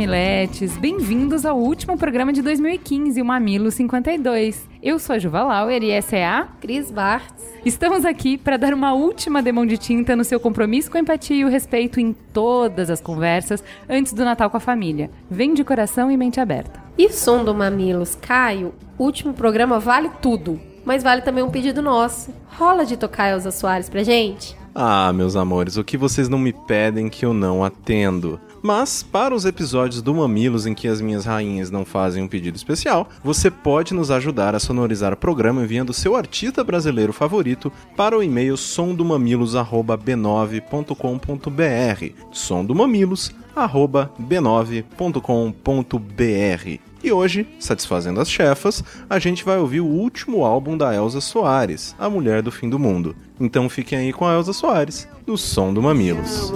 mamiletes, bem-vindos ao último programa de 2015, o Mamilo 52. Eu sou a Juva Lauer e essa é a Cris Bartz. Estamos aqui para dar uma última demão de tinta no seu compromisso com a empatia e o respeito em todas as conversas antes do Natal com a família. Vem de coração e mente aberta. E som do Mamilos, Caio, último programa vale tudo, mas vale também um pedido nosso. Rola de tocar Elza Soares pra gente? Ah, meus amores, o que vocês não me pedem que eu não atendo? Mas, para os episódios do Mamilos em que as minhas rainhas não fazem um pedido especial, você pode nos ajudar a sonorizar o programa enviando seu artista brasileiro favorito para o e-mail somdomamilos@b9.com.br. somdomamilos@b9.com.br. E hoje, satisfazendo as chefas, a gente vai ouvir o último álbum da Elza Soares, A Mulher do Fim do Mundo. Então fiquem aí com a Elza Soares, no Som do Mamilos.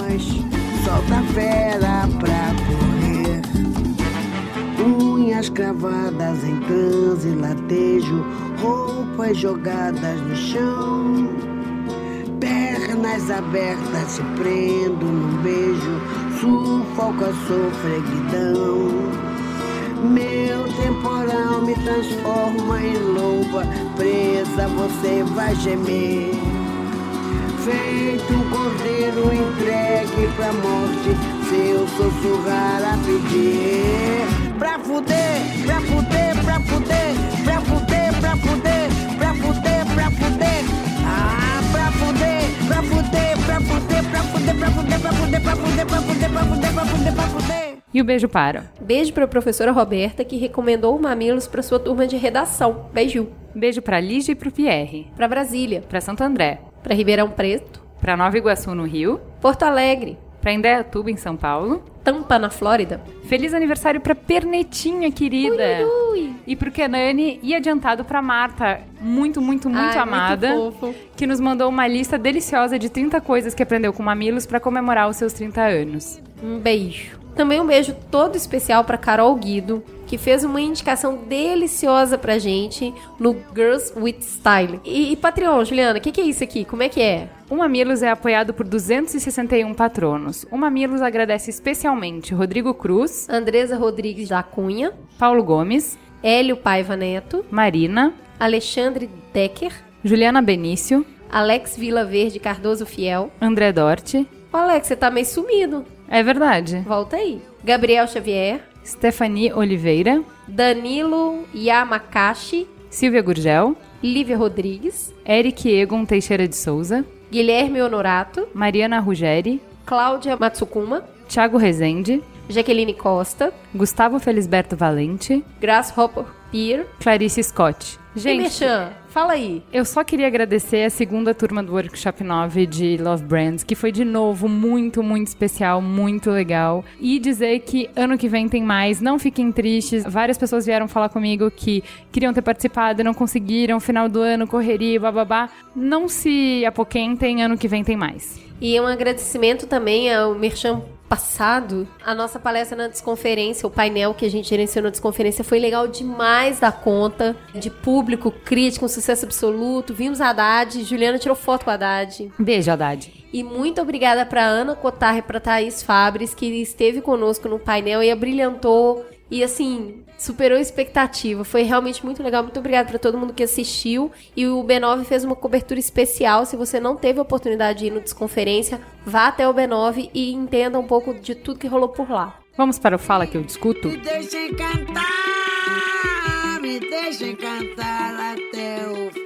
Solta a fera pra correr. Unhas cravadas em transe, latejo, roupas jogadas no chão. Pernas abertas se prendo num beijo, sufoca a sofreguidão. Meu temporal me transforma em louva, presa você vai gemer. Feito um cordeiro entregue pra morte, seu sussurrar a pedir. Pra fuder, pra fuder, pra fuder, pra fuder, pra fuder, pra fuder, pra fuder. Ah, pra fuder, pra fuder, pra fuder, pra fuder, pra fuder, pra fuder, pra fuder, pra fuder, pra fuder, pra fuder, pra fuder. E o beijo para. Beijo pra professora Roberta, que recomendou o Mamilos pra sua turma de redação. Beijo. Beijo para Lígia e pro Pierre, Pra Brasília, para Santo André, pra Ribeirão Preto, para Nova Iguaçu no Rio, Porto Alegre, para Indaiatuba em São Paulo. Tampa na Flórida. Feliz aniversário pra Pernetinha, querida. Ui, ui. E pro Kenani e adiantado pra Marta, muito, muito, muito Ai, amada, Muito que nos mandou uma lista deliciosa de 30 coisas que aprendeu com Mamilos pra comemorar os seus 30 anos. Um beijo. Também um beijo todo especial pra Carol Guido, que fez uma indicação deliciosa pra gente no Girls with Style. E, e Patreon, Juliana, o que, que é isso aqui? Como é que é? O Mamilos é apoiado por 261 patronos. O Mamilos agradece especialmente Rodrigo Cruz, Andresa Rodrigues da Cunha, Paulo Gomes, Hélio Paiva Neto, Marina, Alexandre Decker, Juliana Benício, Alex Vila Verde Cardoso Fiel. André Dorte. Ô, Alex, você tá meio sumido. É verdade. Volta aí. Gabriel Xavier, Stephanie Oliveira, Danilo Yamakashi, Silvia Gurgel, Lívia Rodrigues, Eric Egon Teixeira de Souza, Guilherme Honorato, Mariana Ruggeri, Cláudia Matsukuma, Thiago Rezende, Jaqueline Costa, Gustavo Felisberto Valente, Grasshopper Pier. Clarice Scott. Gente, fala aí. eu só queria agradecer a segunda turma do Workshop 9 de Love Brands, que foi de novo muito, muito especial, muito legal. E dizer que ano que vem tem mais, não fiquem tristes. Várias pessoas vieram falar comigo que queriam ter participado e não conseguiram, final do ano, correria, bababá. Não se apoquentem, ano que vem tem mais. E um agradecimento também ao Merchan passado. A nossa palestra na desconferência, o painel que a gente gerenciou na desconferência foi legal demais da conta. De público, crítico, um sucesso absoluto. Vimos a Haddad, Juliana tirou foto com a Haddad. Beijo, Haddad. E muito obrigada para Ana Cotar e para Thaís Fabres, que esteve conosco no painel e abrilhantou. E assim, superou a expectativa. Foi realmente muito legal. Muito obrigada para todo mundo que assistiu. E o B9 fez uma cobertura especial. Se você não teve a oportunidade de ir no Desconferência, vá até o B9 e entenda um pouco de tudo que rolou por lá. Vamos para o Fala Que Eu Discuto? Me deixem cantar, me deixem cantar até o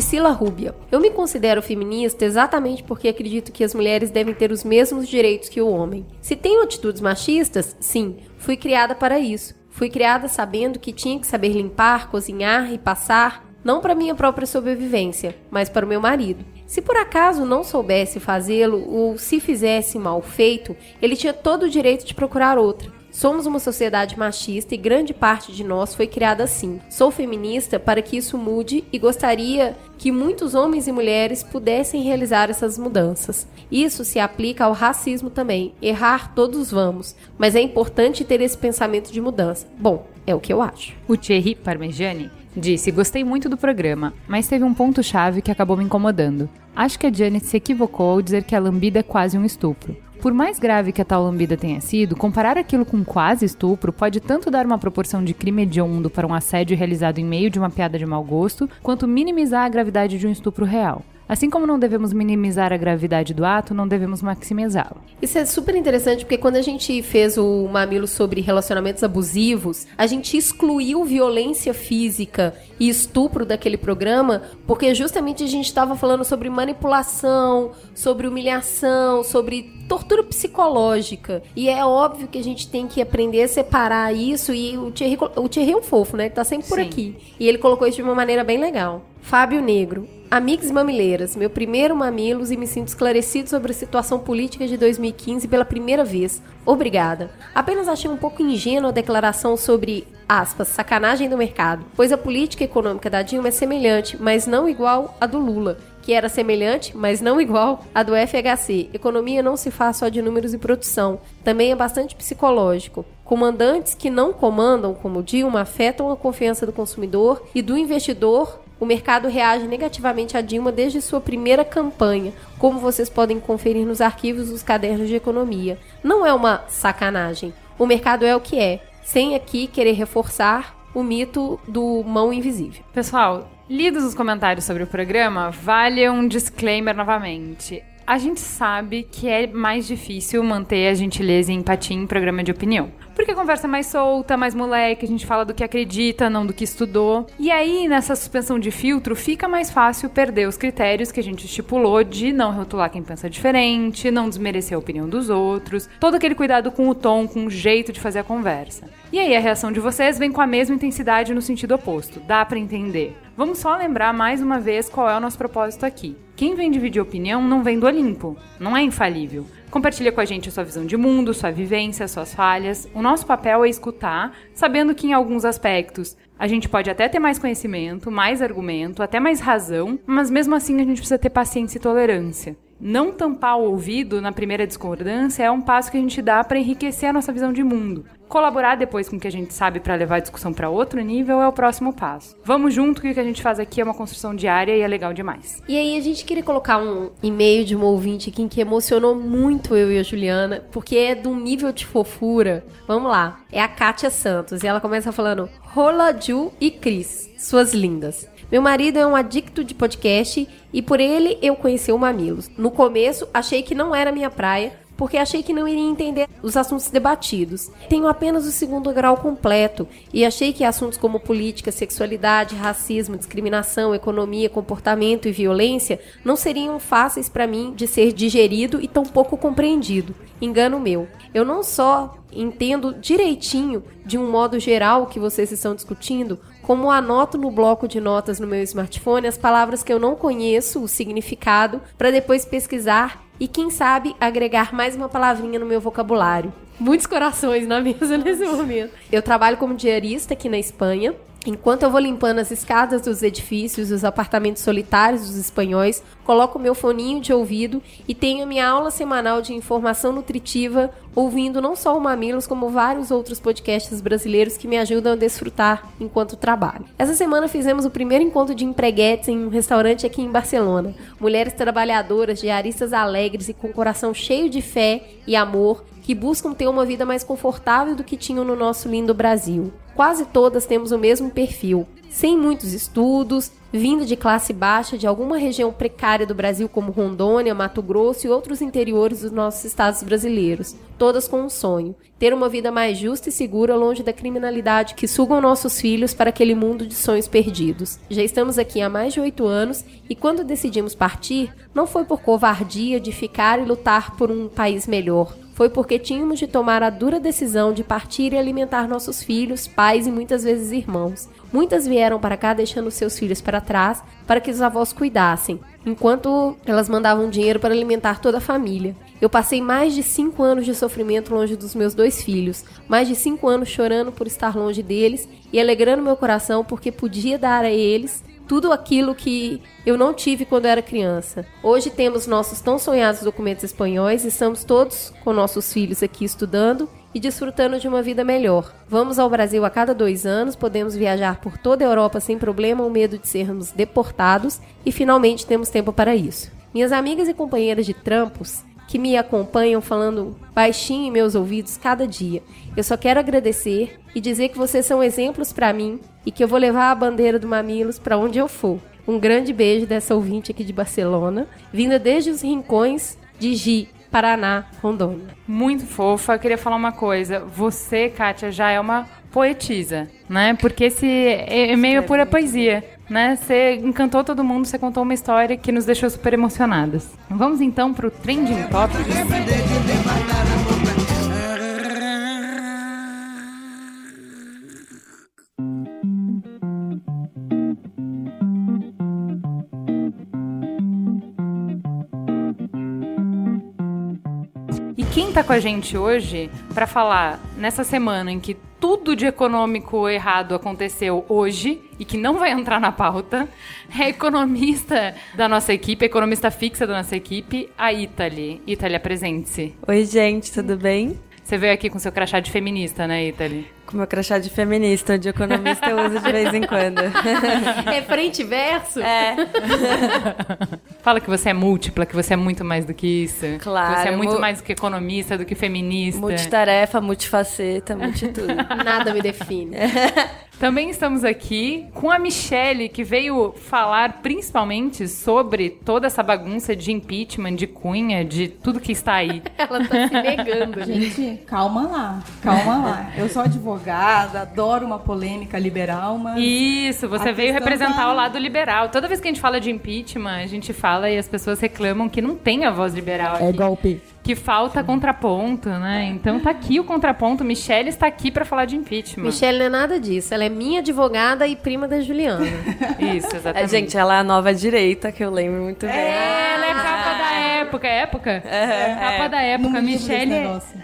Priscila Rubia. Eu me considero feminista exatamente porque acredito que as mulheres devem ter os mesmos direitos que o homem. Se tenho atitudes machistas, sim, Fui criada para isso. Fui criada sabendo que tinha que saber limpar, cozinhar e passar, não para minha própria sobrevivência, mas para o meu marido. Se por acaso não soubesse fazê-lo ou se fizesse mal feito, ele tinha todo o direito de procurar outra. Somos uma sociedade machista e grande parte de nós foi criada assim. Sou feminista para que isso mude e gostaria que muitos homens e mulheres pudessem realizar essas mudanças. Isso se aplica ao racismo também. Errar todos vamos, mas é importante ter esse pensamento de mudança. Bom, é o que eu acho. O Thierry Parmegiani disse: Gostei muito do programa, mas teve um ponto-chave que acabou me incomodando. Acho que a Janet se equivocou ao dizer que a lambida é quase um estupro. Por mais grave que a tal lambida tenha sido, comparar aquilo com quase estupro pode tanto dar uma proporção de crime hediondo para um assédio realizado em meio de uma piada de mau gosto, quanto minimizar a gravidade de um estupro real. Assim como não devemos minimizar a gravidade do ato, não devemos maximizá-lo. Isso é super interessante porque quando a gente fez o mamilo sobre relacionamentos abusivos, a gente excluiu violência física e estupro daquele programa, porque justamente a gente estava falando sobre manipulação, sobre humilhação, sobre tortura psicológica. E é óbvio que a gente tem que aprender a separar isso. E o Thierry, o Thierry é um fofo, né? Ele tá sempre por Sim. aqui. E ele colocou isso de uma maneira bem legal. Fábio Negro. Amigos Mamileiras, meu primeiro Mamilos e me sinto esclarecido sobre a situação política de 2015 pela primeira vez. Obrigada. Apenas achei um pouco ingênua a declaração sobre, aspas, sacanagem do mercado, pois a política econômica da Dilma é semelhante, mas não igual à do Lula, que era semelhante, mas não igual à do FHC. Economia não se faz só de números e produção, também é bastante psicológico. Comandantes que não comandam, como Dilma, afetam a confiança do consumidor e do investidor o mercado reage negativamente a Dilma desde sua primeira campanha, como vocês podem conferir nos arquivos dos cadernos de economia. Não é uma sacanagem. O mercado é o que é, sem aqui querer reforçar o mito do mão invisível. Pessoal, lidos os comentários sobre o programa, vale um disclaimer novamente. A gente sabe que é mais difícil manter a gentileza e empatia em programa de opinião. Porque a conversa é mais solta, mais moleque, a gente fala do que acredita, não do que estudou. E aí, nessa suspensão de filtro, fica mais fácil perder os critérios que a gente estipulou de não rotular quem pensa diferente, não desmerecer a opinião dos outros, todo aquele cuidado com o tom, com o jeito de fazer a conversa. E aí, a reação de vocês vem com a mesma intensidade no sentido oposto, dá pra entender. Vamos só lembrar mais uma vez qual é o nosso propósito aqui. Quem vem dividir opinião não vem do Olimpo, não é infalível. Compartilha com a gente a sua visão de mundo, sua vivência, suas falhas. O nosso papel é escutar, sabendo que em alguns aspectos a gente pode até ter mais conhecimento, mais argumento, até mais razão, mas mesmo assim a gente precisa ter paciência e tolerância. Não tampar o ouvido na primeira discordância é um passo que a gente dá para enriquecer a nossa visão de mundo. Colaborar depois com o que a gente sabe para levar a discussão para outro nível é o próximo passo. Vamos junto que o que a gente faz aqui é uma construção diária e é legal demais. E aí a gente queria colocar um e-mail de uma ouvinte aqui que emocionou muito eu e a Juliana, porque é de um nível de fofura. Vamos lá. É a Kátia Santos e ela começa falando: Rola, Ju e Cris, suas lindas. Meu marido é um adicto de podcast e por ele eu conheci o Mamilos. No começo achei que não era minha praia, porque achei que não iria entender os assuntos debatidos. Tenho apenas o segundo grau completo e achei que assuntos como política, sexualidade, racismo, discriminação, economia, comportamento e violência não seriam fáceis para mim de ser digerido e tão pouco compreendido. Engano meu. Eu não só entendo direitinho, de um modo geral, o que vocês estão discutindo, como anoto no bloco de notas no meu smartphone as palavras que eu não conheço, o significado, para depois pesquisar e, quem sabe, agregar mais uma palavrinha no meu vocabulário. Muitos corações na mesa nesse momento. Eu trabalho como diarista aqui na Espanha. Enquanto eu vou limpando as escadas dos edifícios, os apartamentos solitários dos espanhóis, coloco meu foninho de ouvido e tenho minha aula semanal de informação nutritiva, ouvindo não só o Mamilos, como vários outros podcasts brasileiros que me ajudam a desfrutar enquanto trabalho. Essa semana fizemos o primeiro encontro de empreguetes em um restaurante aqui em Barcelona. Mulheres trabalhadoras, diaristas alegres e com coração cheio de fé e amor, que buscam ter uma vida mais confortável do que tinham no nosso lindo Brasil. Quase todas temos o mesmo perfil, sem muitos estudos, vindo de classe baixa de alguma região precária do Brasil, como Rondônia, Mato Grosso e outros interiores dos nossos estados brasileiros, todas com um sonho: ter uma vida mais justa e segura longe da criminalidade que sugam nossos filhos para aquele mundo de sonhos perdidos. Já estamos aqui há mais de oito anos e quando decidimos partir, não foi por covardia de ficar e lutar por um país melhor. Foi porque tínhamos de tomar a dura decisão de partir e alimentar nossos filhos, pais e muitas vezes irmãos. Muitas vieram para cá deixando seus filhos para trás para que os avós cuidassem, enquanto elas mandavam dinheiro para alimentar toda a família. Eu passei mais de cinco anos de sofrimento longe dos meus dois filhos, mais de cinco anos chorando por estar longe deles e alegrando meu coração porque podia dar a eles tudo aquilo que eu não tive quando era criança. Hoje temos nossos tão sonhados documentos espanhóis e estamos todos com nossos filhos aqui estudando e desfrutando de uma vida melhor. Vamos ao Brasil a cada dois anos, podemos viajar por toda a Europa sem problema ou medo de sermos deportados e finalmente temos tempo para isso. Minhas amigas e companheiras de trampos que me acompanham falando baixinho em meus ouvidos cada dia. Eu só quero agradecer e dizer que vocês são exemplos para mim e que eu vou levar a bandeira do Mamilos para onde eu for. Um grande beijo dessa ouvinte aqui de Barcelona, vinda desde os rincões de Gi, Paraná, Rondônia. Muito fofa. Eu queria falar uma coisa. Você, Kátia, já é uma poetisa, né? Porque esse é meio pura poesia, né? Você encantou todo mundo, você contou uma história que nos deixou super emocionadas. Vamos então pro Trending Topics. Tá com a gente hoje para falar nessa semana em que tudo de econômico errado aconteceu hoje e que não vai entrar na pauta é economista da nossa equipe, economista fixa da nossa equipe, a Italy. Italy, apresente-se. Oi, gente, tudo bem? Você veio aqui com seu crachá de feminista, né, Italy? Com meu crachá de feminista, de economista eu uso de vez em quando. É frente e verso? É, Fala que você é múltipla, que você é muito mais do que isso. Claro, Que você é muito mu- mais do que economista, do que feminista. multitarefa, multifaceta, multitudo. Nada me define. Também estamos aqui com a Michelle, que veio falar principalmente sobre toda essa bagunça de impeachment, de cunha, de tudo que está aí. Ela tá se negando, gente. Gente, calma lá, calma lá. Eu sou advogada, adoro uma polêmica liberal, mas. Isso, você veio representar tá- o lado liberal. Toda vez que a gente fala de impeachment, a gente fala e as pessoas reclamam que não tem a voz liberal aqui. É golpe. Que falta contraponto, né? Então tá aqui o contraponto. Michelle está aqui pra falar de impeachment. Michelle não é nada disso. Ela é minha advogada e prima da Juliana. Isso, É, exatamente. gente, ela é a nova direita, que eu lembro muito bem. Ela é capa da época, época? É, capa da época. Não A Michelle.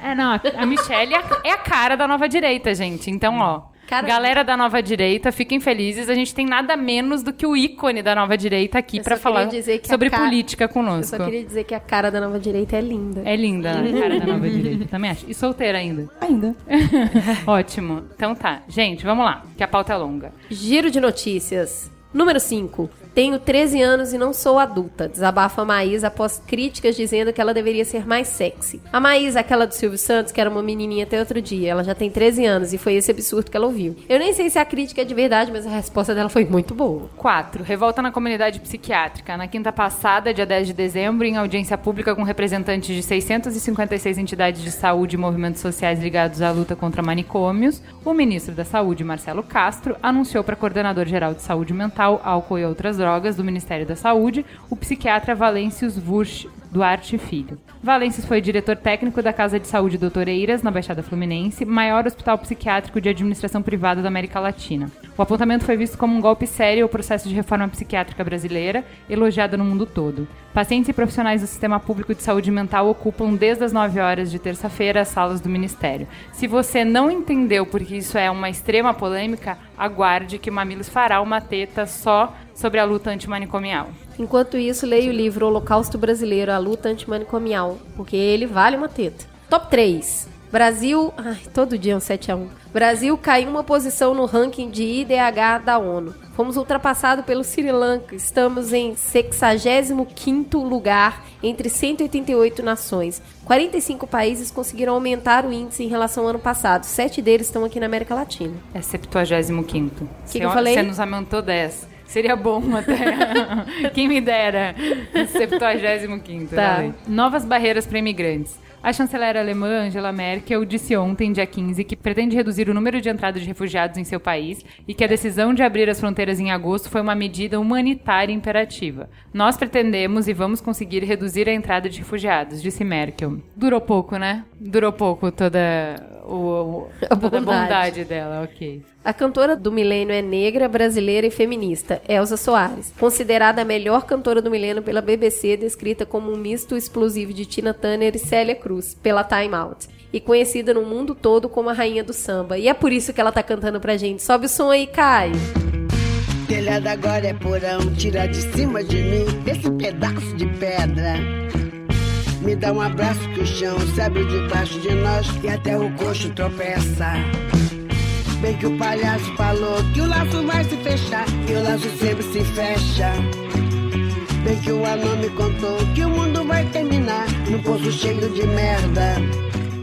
É, não, a- Michelle é é a cara da nova direita, gente. Então, ó. Cara- Galera da nova direita, fiquem felizes. A gente tem nada menos do que o ícone da nova direita aqui Eu queria falar dizer que a sobre cara- política Eu conosco. só queria dizer que a cara da nova direita é linda. É linda a cara da nova direita, também acho. E solteira ainda. Ainda. Ótimo. Então tá. Gente, vamos lá, que a pauta é longa. Giro de notícias. Número 5. Tenho 13 anos e não sou adulta. Desabafa a Maísa após críticas dizendo que ela deveria ser mais sexy. A Maísa, aquela do Silvio Santos, que era uma menininha até outro dia. Ela já tem 13 anos e foi esse absurdo que ela ouviu. Eu nem sei se a crítica é de verdade, mas a resposta dela foi muito boa. 4. Revolta na comunidade psiquiátrica. Na quinta passada, dia 10 de dezembro, em audiência pública com representantes de 656 entidades de saúde e movimentos sociais ligados à luta contra manicômios, o ministro da Saúde, Marcelo Castro, anunciou para coordenador geral de saúde mental, álcool e outras drogas do Ministério da Saúde, o psiquiatra Valêncios Vurch Duarte Filho. Valêncios foi diretor técnico da Casa de Saúde Doutor Eiras, na Baixada Fluminense, maior hospital psiquiátrico de administração privada da América Latina. O apontamento foi visto como um golpe sério ao processo de reforma psiquiátrica brasileira, elogiado no mundo todo. Pacientes e profissionais do sistema público de saúde mental ocupam desde as 9 horas de terça-feira as salas do Ministério. Se você não entendeu porque isso é uma extrema polêmica, aguarde que Mamilos fará uma teta só sobre a luta antimanicomial. Enquanto isso, leio o livro Holocausto Brasileiro, a luta antimanicomial, porque ele vale uma teta. Top 3. Brasil. Ai, todo dia é um 7x1. Brasil caiu uma posição no ranking de IDH da ONU. Fomos ultrapassados pelo Sri Lanka. Estamos em 65 lugar entre 188 nações. 45 países conseguiram aumentar o índice em relação ao ano passado. Sete deles estão aqui na América Latina. É 75. Que que eu falei? Você nos aumentou 10. Seria bom até. Quem me dera. 75. Tá. Valeu. Novas barreiras para imigrantes. A chanceler alemã Angela Merkel disse ontem, dia 15, que pretende reduzir o número de entradas de refugiados em seu país e que a decisão de abrir as fronteiras em agosto foi uma medida humanitária imperativa. Nós pretendemos e vamos conseguir reduzir a entrada de refugiados, disse Merkel. Durou pouco, né? Durou pouco toda, o, o- A toda a bondade. bondade dela, ok. A cantora do milênio é negra, brasileira e feminista, Elza Soares. Considerada a melhor cantora do milênio pela BBC, descrita como um misto explosivo de Tina Turner e Célia Cruz, pela Time Out. E conhecida no mundo todo como a rainha do samba. E é por isso que ela tá cantando pra gente. Sobe o som aí, Caio. Telhado agora é porão, tira de cima de mim esse pedaço de pedra. Me dá um abraço que o chão se abre debaixo de nós e até o coxo tropeça. Bem que o palhaço falou que o laço vai se fechar e o laço sempre se fecha. Bem que o anão me contou que o mundo vai terminar num poço cheio de merda.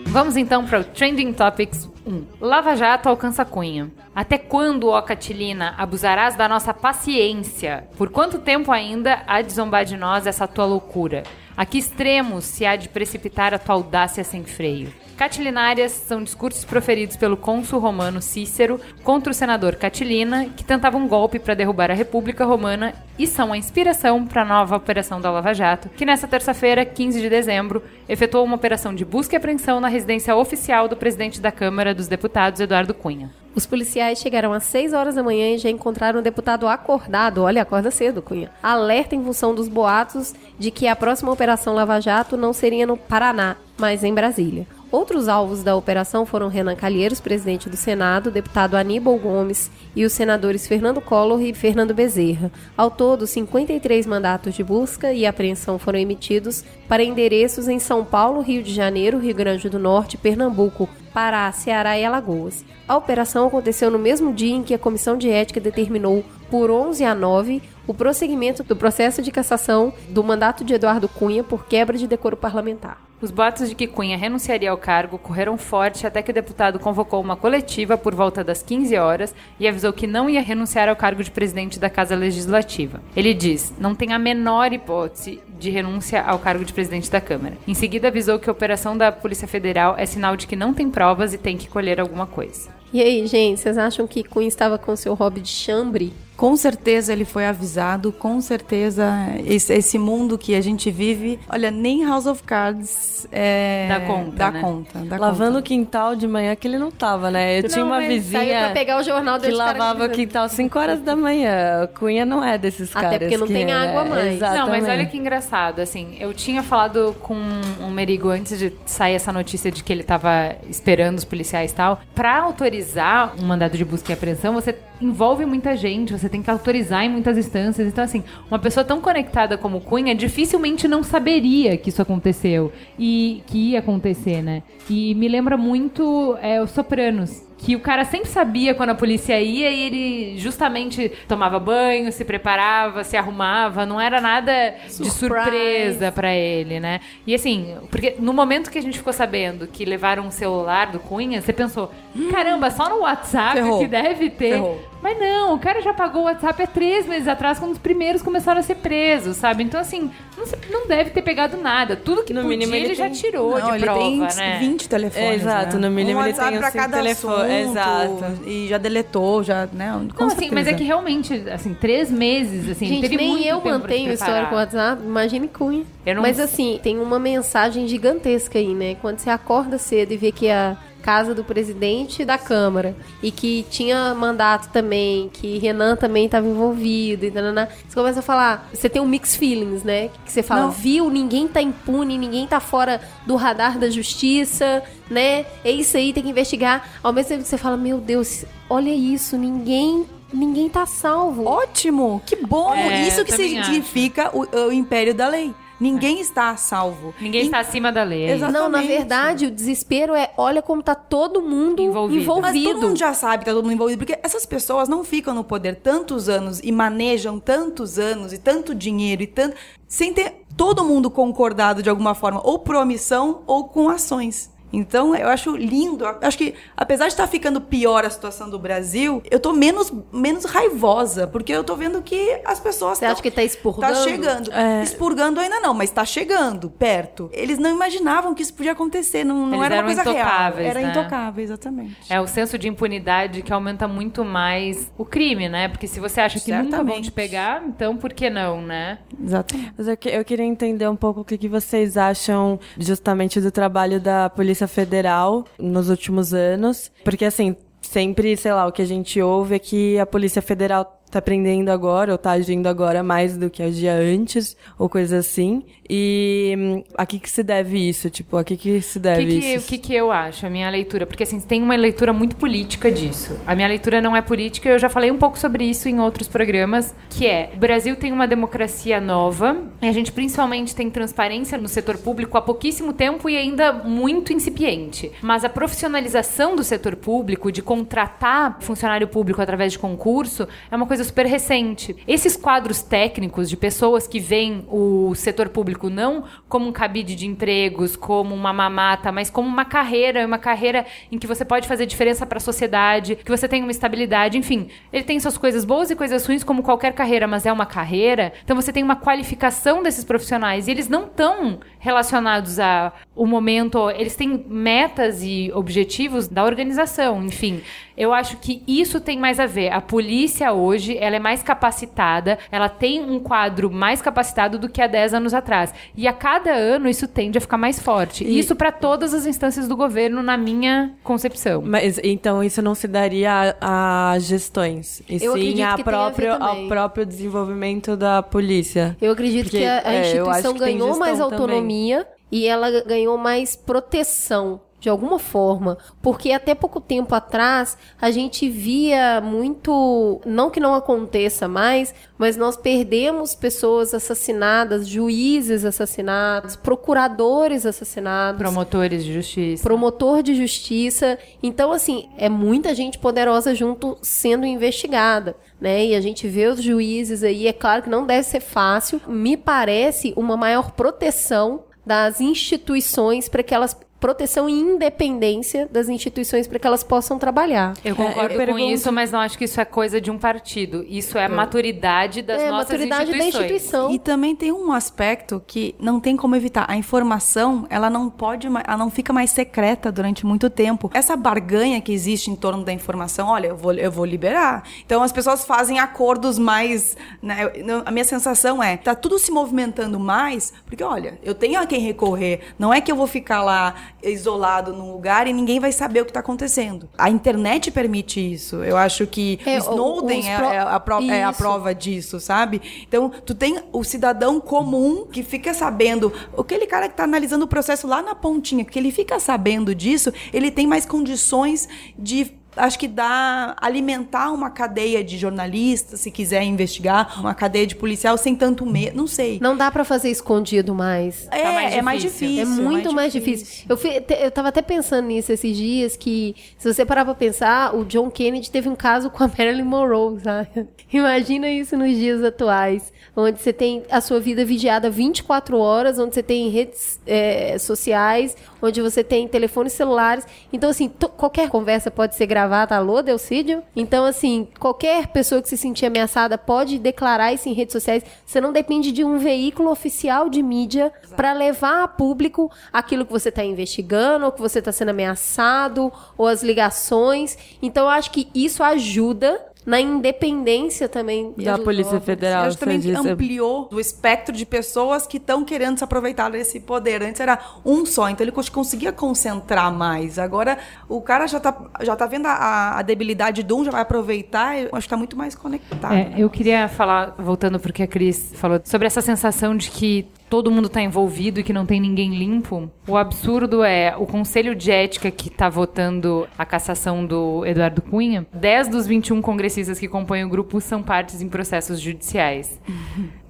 Vamos então para o Trending Topics 1. Lava Jato alcança Cunha. Até quando, ó Catilina, abusarás da nossa paciência? Por quanto tempo ainda há de zombar de nós essa tua loucura? A que extremos se há de precipitar a tua audácia sem freio? Catilinárias são discursos proferidos pelo cônsul romano Cícero contra o senador Catilina, que tentava um golpe para derrubar a República Romana e são a inspiração para a nova operação da Lava Jato, que nesta terça-feira, 15 de dezembro, efetuou uma operação de busca e apreensão na residência oficial do presidente da Câmara dos Deputados, Eduardo Cunha. Os policiais chegaram às 6 horas da manhã e já encontraram o deputado acordado. Olha, acorda cedo, Cunha. Alerta em função dos boatos de que a próxima Operação Lava Jato não seria no Paraná, mas em Brasília. Outros alvos da operação foram Renan Calheiros, presidente do Senado, deputado Aníbal Gomes e os senadores Fernando Collor e Fernando Bezerra. Ao todo, 53 mandatos de busca e apreensão foram emitidos para endereços em São Paulo, Rio de Janeiro, Rio Grande do Norte, Pernambuco, Pará, Ceará e Alagoas. A operação aconteceu no mesmo dia em que a Comissão de Ética determinou, por 11 a 9, o prosseguimento do processo de cassação do mandato de Eduardo Cunha por quebra de decoro parlamentar. Os boatos de que Cunha renunciaria ao cargo correram forte até que o deputado convocou uma coletiva por volta das 15 horas e avisou que não ia renunciar ao cargo de presidente da Casa Legislativa. Ele diz: não tem a menor hipótese de renúncia ao cargo de presidente da Câmara. Em seguida, avisou que a operação da Polícia Federal é sinal de que não tem provas e tem que colher alguma coisa. E aí, gente, vocês acham que Cunha estava com seu hobby de chambre? Com certeza ele foi avisado, com certeza esse, esse mundo que a gente vive, olha, nem House of Cards é, Dá conta, dá né? conta, dá Lavando conta. o quintal de manhã que ele não tava, né? Eu tinha Não, uma mas Saiu vizinha pra pegar o jornal que lavava o quintal 5 horas da manhã. Cunha não é desses Até caras. porque não que tem é- água mais. Exatamente. Não, mas olha que engraçado, assim, eu tinha falado com um Merigo antes de sair essa notícia de que ele tava esperando os policiais e tal. Pra autorizar um mandado de busca e apreensão, você envolve muita gente, você tem que autorizar em muitas instâncias. Então, assim, uma pessoa tão conectada como Cunha dificilmente não saberia que isso aconteceu e que ia acontecer, né? E me lembra muito é, os Sopranos. Que o cara sempre sabia quando a polícia ia e ele justamente tomava banho, se preparava, se arrumava, não era nada de surpresa pra ele, né? E assim, porque no momento que a gente ficou sabendo que levaram um celular do Cunha, você pensou, caramba, só no WhatsApp Ferrou. que deve ter. Ferrou. Mas não, o cara já pagou o WhatsApp há três meses atrás, quando os primeiros começaram a ser presos, sabe? Então, assim, não, se- não deve ter pegado nada. Tudo que No podia, mínimo, ele, ele já tem- tirou Não, de ele prova, tem né? 20 telefones. É, exato, né? no mínimo um ele WhatsApp tem pra cada telefone- exato. E já deletou, já, né? Com Não, assim, mas é certeza. que realmente, assim, três meses, assim, Gente, teve nem muito eu mantenho o histórico. WhatsApp, imagine Cunha. Eu não- Mas assim, tem uma mensagem gigantesca aí, né? Quando você acorda cedo e vê que a casa do presidente da Câmara e que tinha mandato também, que Renan também estava envolvido e você começa a falar, você tem um mix feelings, né? Que você fala, Não. viu, ninguém tá impune, ninguém tá fora do radar da justiça, né? É isso aí, tem que investigar. Ao mesmo tempo que você fala, meu Deus, olha isso, ninguém, ninguém tá salvo. Ótimo, que bom. É, Isso que significa o, o império da lei. Ninguém está a salvo. Ninguém E- está acima da lei. é isso. Exato. Não, na Exatamente. verdade, o desespero é olha como tá todo mundo Envolvido. envolvido. Mas todo mundo já sabe que tá todo mundo envolvido, porque essas pessoas não ficam no poder tantos anos e manejam tantos anos e tanto dinheiro e tanto. sem ter todo mundo concordado de alguma forma, ou por omissão ou com ações. Então, eu acho lindo. Eu acho que, apesar de estar ficando pior a situação do Brasil, eu tô menos, menos raivosa, porque eu tô vendo que as pessoas Você tão- acha que tá expurgando? Tá chegando. Expurgando ainda não, mas tá chegando, perto. Eles não imaginavam que isso podia acontecer, não, não era uma coisa real. Era né? intocável, exatamente. É o senso de impunidade que aumenta muito mais o crime, né? Porque se você acha que nunca vão Certamente. te pegar, então por que não, né? Exatamente. Mas eu, que- eu queria entender um pouco o que, que vocês acham justamente do trabalho da Polícia Federal nos últimos anos. Porque, assim, sempre, sei lá, o que a gente ouve é que a Polícia Federal tá prendendo agora, ou tá agindo agora mais do que agia antes, ou coisa assim. E hum, a que que se deve isso? Tipo, a que que se deve que, que, isso? o que, que eu acho, a minha leitura? Porque assim, tem uma leitura muito política disso. A minha leitura não é política, eu já falei um pouco sobre isso em outros programas, que é, o Brasil tem uma democracia nova, e a gente principalmente tem transparência no setor público há pouquíssimo tempo e ainda muito incipiente. Mas a profissionalização do setor público, de contratar funcionário público através de concurso, é uma coisa super recente. Esses quadros técnicos de pessoas que veem o setor público não como um cabide de empregos, como uma mamata, mas como uma carreira, uma carreira em que você pode fazer diferença para a sociedade, que você tem uma estabilidade, enfim. Ele tem suas coisas boas e coisas ruins como qualquer carreira, mas é uma carreira. Então você tem uma qualificação desses profissionais e eles não estão relacionados a o momento, eles têm metas e objetivos da organização, enfim. Eu acho que isso tem mais a ver. A polícia hoje, ela é mais capacitada, ela tem um quadro mais capacitado do que há 10 anos atrás. E a cada ano isso tende a ficar mais forte. E- Isso para todas as instâncias do governo, na minha concepção. Mas então isso não se daria a, a gestões, e Eu sim a a próprio, também. ao próprio desenvolvimento da polícia. Eu acredito Porque, que a, a é, instituição tem ganhou mais gestão também. Autonomia e ela ganhou mais proteção. De alguma forma. Porque até pouco tempo atrás, a gente via muito. Não que não aconteça mais, mas nós perdemos pessoas assassinadas, juízes assassinados, procuradores assassinados. Promotores de justiça. promotor de justiça. Então, assim, é muita gente poderosa junto sendo investigada, né? E a gente vê os juízes aí, é claro que não deve ser fácil. Me parece uma maior proteção das instituições para que elas proteção e independência das instituições para que elas possam trabalhar. Eu concordo eu com pergunto- isso, mas não acho que isso é coisa de um partido. Isso é a maturidade das é, nossas maturidade da instituições. instituição. E também tem um aspecto que não tem como evitar. A informação, ela não pode, ela não fica mais secreta durante muito tempo. Essa barganha que existe em torno da informação, olha, eu vou, eu vou liberar. Então as pessoas fazem acordos mais, né, eu- a minha sensação é, tá tudo se movimentando mais, porque olha, eu tenho a quem recorrer. Não é que eu vou ficar lá isolado num lugar e ninguém vai saber o que está acontecendo. A internet permite isso. Eu acho que É, o Snowden é, pro- é a, pro- é a prova disso, sabe? Então, tu tem o cidadão comum que fica sabendo, aquele cara que tá analisando o processo lá na pontinha, que ele fica sabendo disso, ele tem mais condições de acho que dá alimentar uma cadeia de jornalistas, se quiser investigar, uma cadeia de policial sem tanto medo, não sei. Não dá pra fazer escondido mais. é, mais é mais difícil. difícil. É muito mais, difícil. Eu, fui- eu tava até pensando nisso esses dias, que se você parar pra pensar, o John Kennedy teve um caso com a Marilyn Monroe, sabe? Imagina isso nos dias atuais, onde você tem a sua vida vigiada 24 horas, onde você tem redes é, sociais, onde você tem telefones celulares. Então, assim, qualquer conversa pode ser gravada, alô, Delcídio? Então, assim, qualquer pessoa que se sentir ameaçada pode declarar isso em redes sociais. Você não depende de um veículo oficial de mídia para levar a público aquilo que você está investigando, ou que você está sendo ameaçado, ou as ligações. Então, eu acho que isso ajuda na independência também Da Polícia Eu Federal, acho também que ampliou o espectro de pessoas que estão querendo se aproveitar desse poder. Antes era um só, então ele cons- conseguia concentrar mais. Agora o cara já tá, já tá vendo a, a debilidade de um, já vai aproveitar. Eu acho que tá muito mais conectado. É, eu queria falar, voltando porque a Cris falou, sobre essa sensação de que todo mundo está envolvido e que não tem ninguém limpo. O absurdo é o Conselho de Ética que está votando a cassação do Eduardo Cunha. 10 dos 21 congressistas que compõem o grupo são partes em processos judiciais.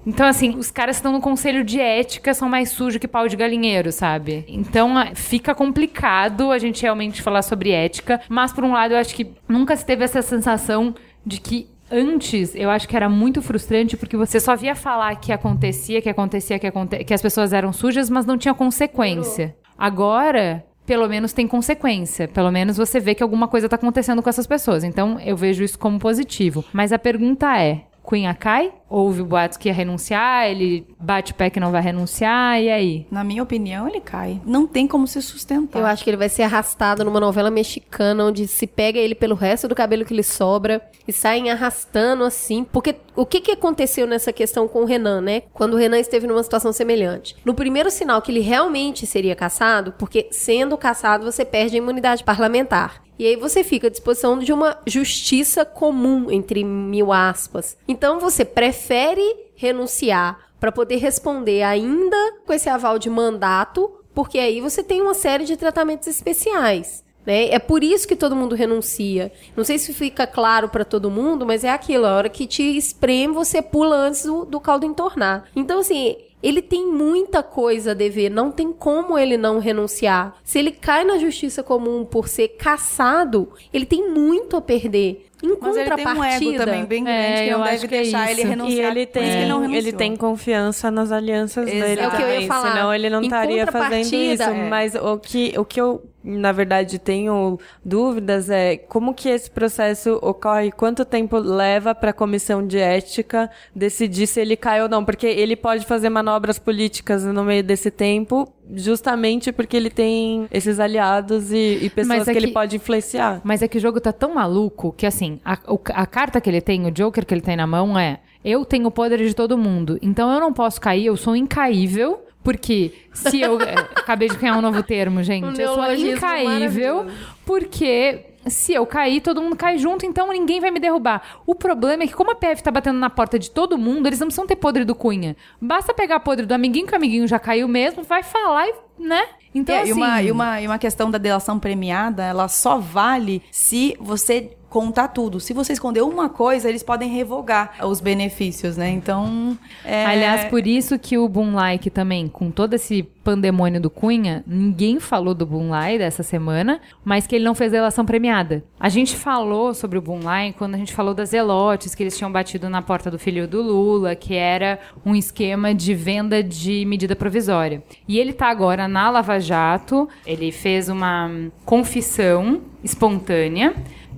Então, assim, os caras que estão no conselho de ética são mais sujos que pau de galinheiro, sabe? Então, fica complicado a gente realmente falar sobre ética. Mas, por um lado, eu acho que nunca se teve essa sensação de que Antes, eu acho que era muito frustrante porque você só via falar que acontecia, que acontecia, que, aconte que as pessoas eram sujas, mas não tinha consequência. Agora, pelo menos tem consequência. Pelo menos você vê que alguma coisa está acontecendo com essas pessoas. Então, eu vejo isso como positivo. Mas a pergunta é: Cunha cai? Houve boatos que ia renunciar, ele bate o pé que não vai renunciar, e aí? Na minha opinião, ele cai. Não tem como se sustentar. Eu acho que ele vai ser arrastado numa novela mexicana, onde se pega ele pelo resto do cabelo que lhe sobra e saem arrastando assim. Porque o que, que aconteceu nessa questão com o Renan, né? Quando o Renan esteve numa situação semelhante. No primeiro sinal que ele realmente seria caçado, porque sendo caçado você perde a imunidade parlamentar. E aí você fica à disposição de uma justiça comum, entre mil aspas. Então você prefere renunciar para poder responder ainda com esse aval de mandato, porque aí você tem uma série de tratamentos especiais. Né? É por isso que todo mundo renuncia. Não sei se fica claro para todo mundo, mas é aquilo: a hora que te espreme, você pula antes do, do caldo entornar. Então, assim, ele tem muita coisa a dever, não tem como ele não renunciar. Se ele cai na justiça comum por ser caçado, ele tem muito a perder. Em Mas ele tem um ego também bem grande É, que eu não acho deve que é deixar ele isso. renunciar. E ele tem, ele não ele renunciou. tem confiança nas alianças Exato. dele É o que eu ia falar. senão ele não Em estaria fazendo isso. é. Mas o que, o que eu, na verdade, tenho dúvidas é como que esse processo ocorre, quanto tempo leva para a comissão de ética decidir se ele cai ou não, porque ele pode fazer manobras políticas no meio desse tempo, justamente porque ele tem esses aliados e, e pessoas é que ele que- pode influenciar. Mas é que o jogo tá tão maluco que, assim, a, a carta que ele tem, o Joker que ele tem na mão é: eu tenho o poder de todo mundo, então eu não posso cair, eu sou incaível. Porque se eu. é, acabei de criar um novo termo, gente. Eu sou incaível, porque se eu cair, todo mundo cai junto, então ninguém vai me derrubar. O problema é que, como a PF tá batendo na porta de todo mundo, eles não precisam ter podre do Cunha. Basta pegar podre do amiguinho, que o amiguinho já caiu mesmo, vai falar e. né? Então, É, assim. e, uma, e, uma, e uma questão da delação premiada, ela só vale se você contar tudo. Se você esconder uma coisa, eles podem revogar os benefícios, né? Então. é- Aliás, por isso que o Boomlike também, com todo esse pandemônio do Cunha, ninguém falou do Boomlike dessa semana, mas que ele não fez delação premiada. A gente falou sobre o Boomlike quando a gente falou das Elotes, que eles tinham batido na porta do filho do Lula, que era um esquema de venda de medida provisória. E ele tá agora na Lava Jato, ele fez uma confissão espontânea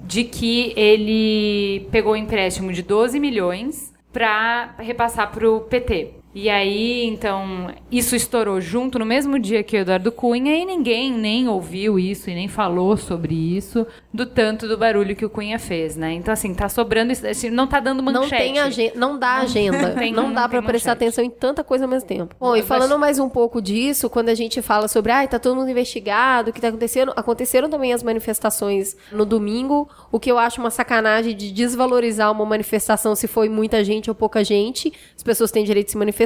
de que ele pegou um empréstimo de 12 milhões para repassar para o PT. E aí, então, isso estourou junto no mesmo dia que o Eduardo Cunha e ninguém nem ouviu isso e nem falou sobre isso do tanto do barulho que o Cunha fez, né? Então, assim, tá sobrando isso, assim, não tá dando manchete. Não tem agenda, não dá agenda. tem- não não dá pra prestar atenção em tanta coisa ao mesmo tempo. Bom, e falando mais um pouco disso, quando a gente fala sobre, ai, tá todo mundo investigado, o que tá acontecendo, aconteceram também as manifestações no domingo, o que eu acho uma sacanagem de desvalorizar uma manifestação se foi muita gente ou pouca gente. As pessoas têm direito de se manifestar.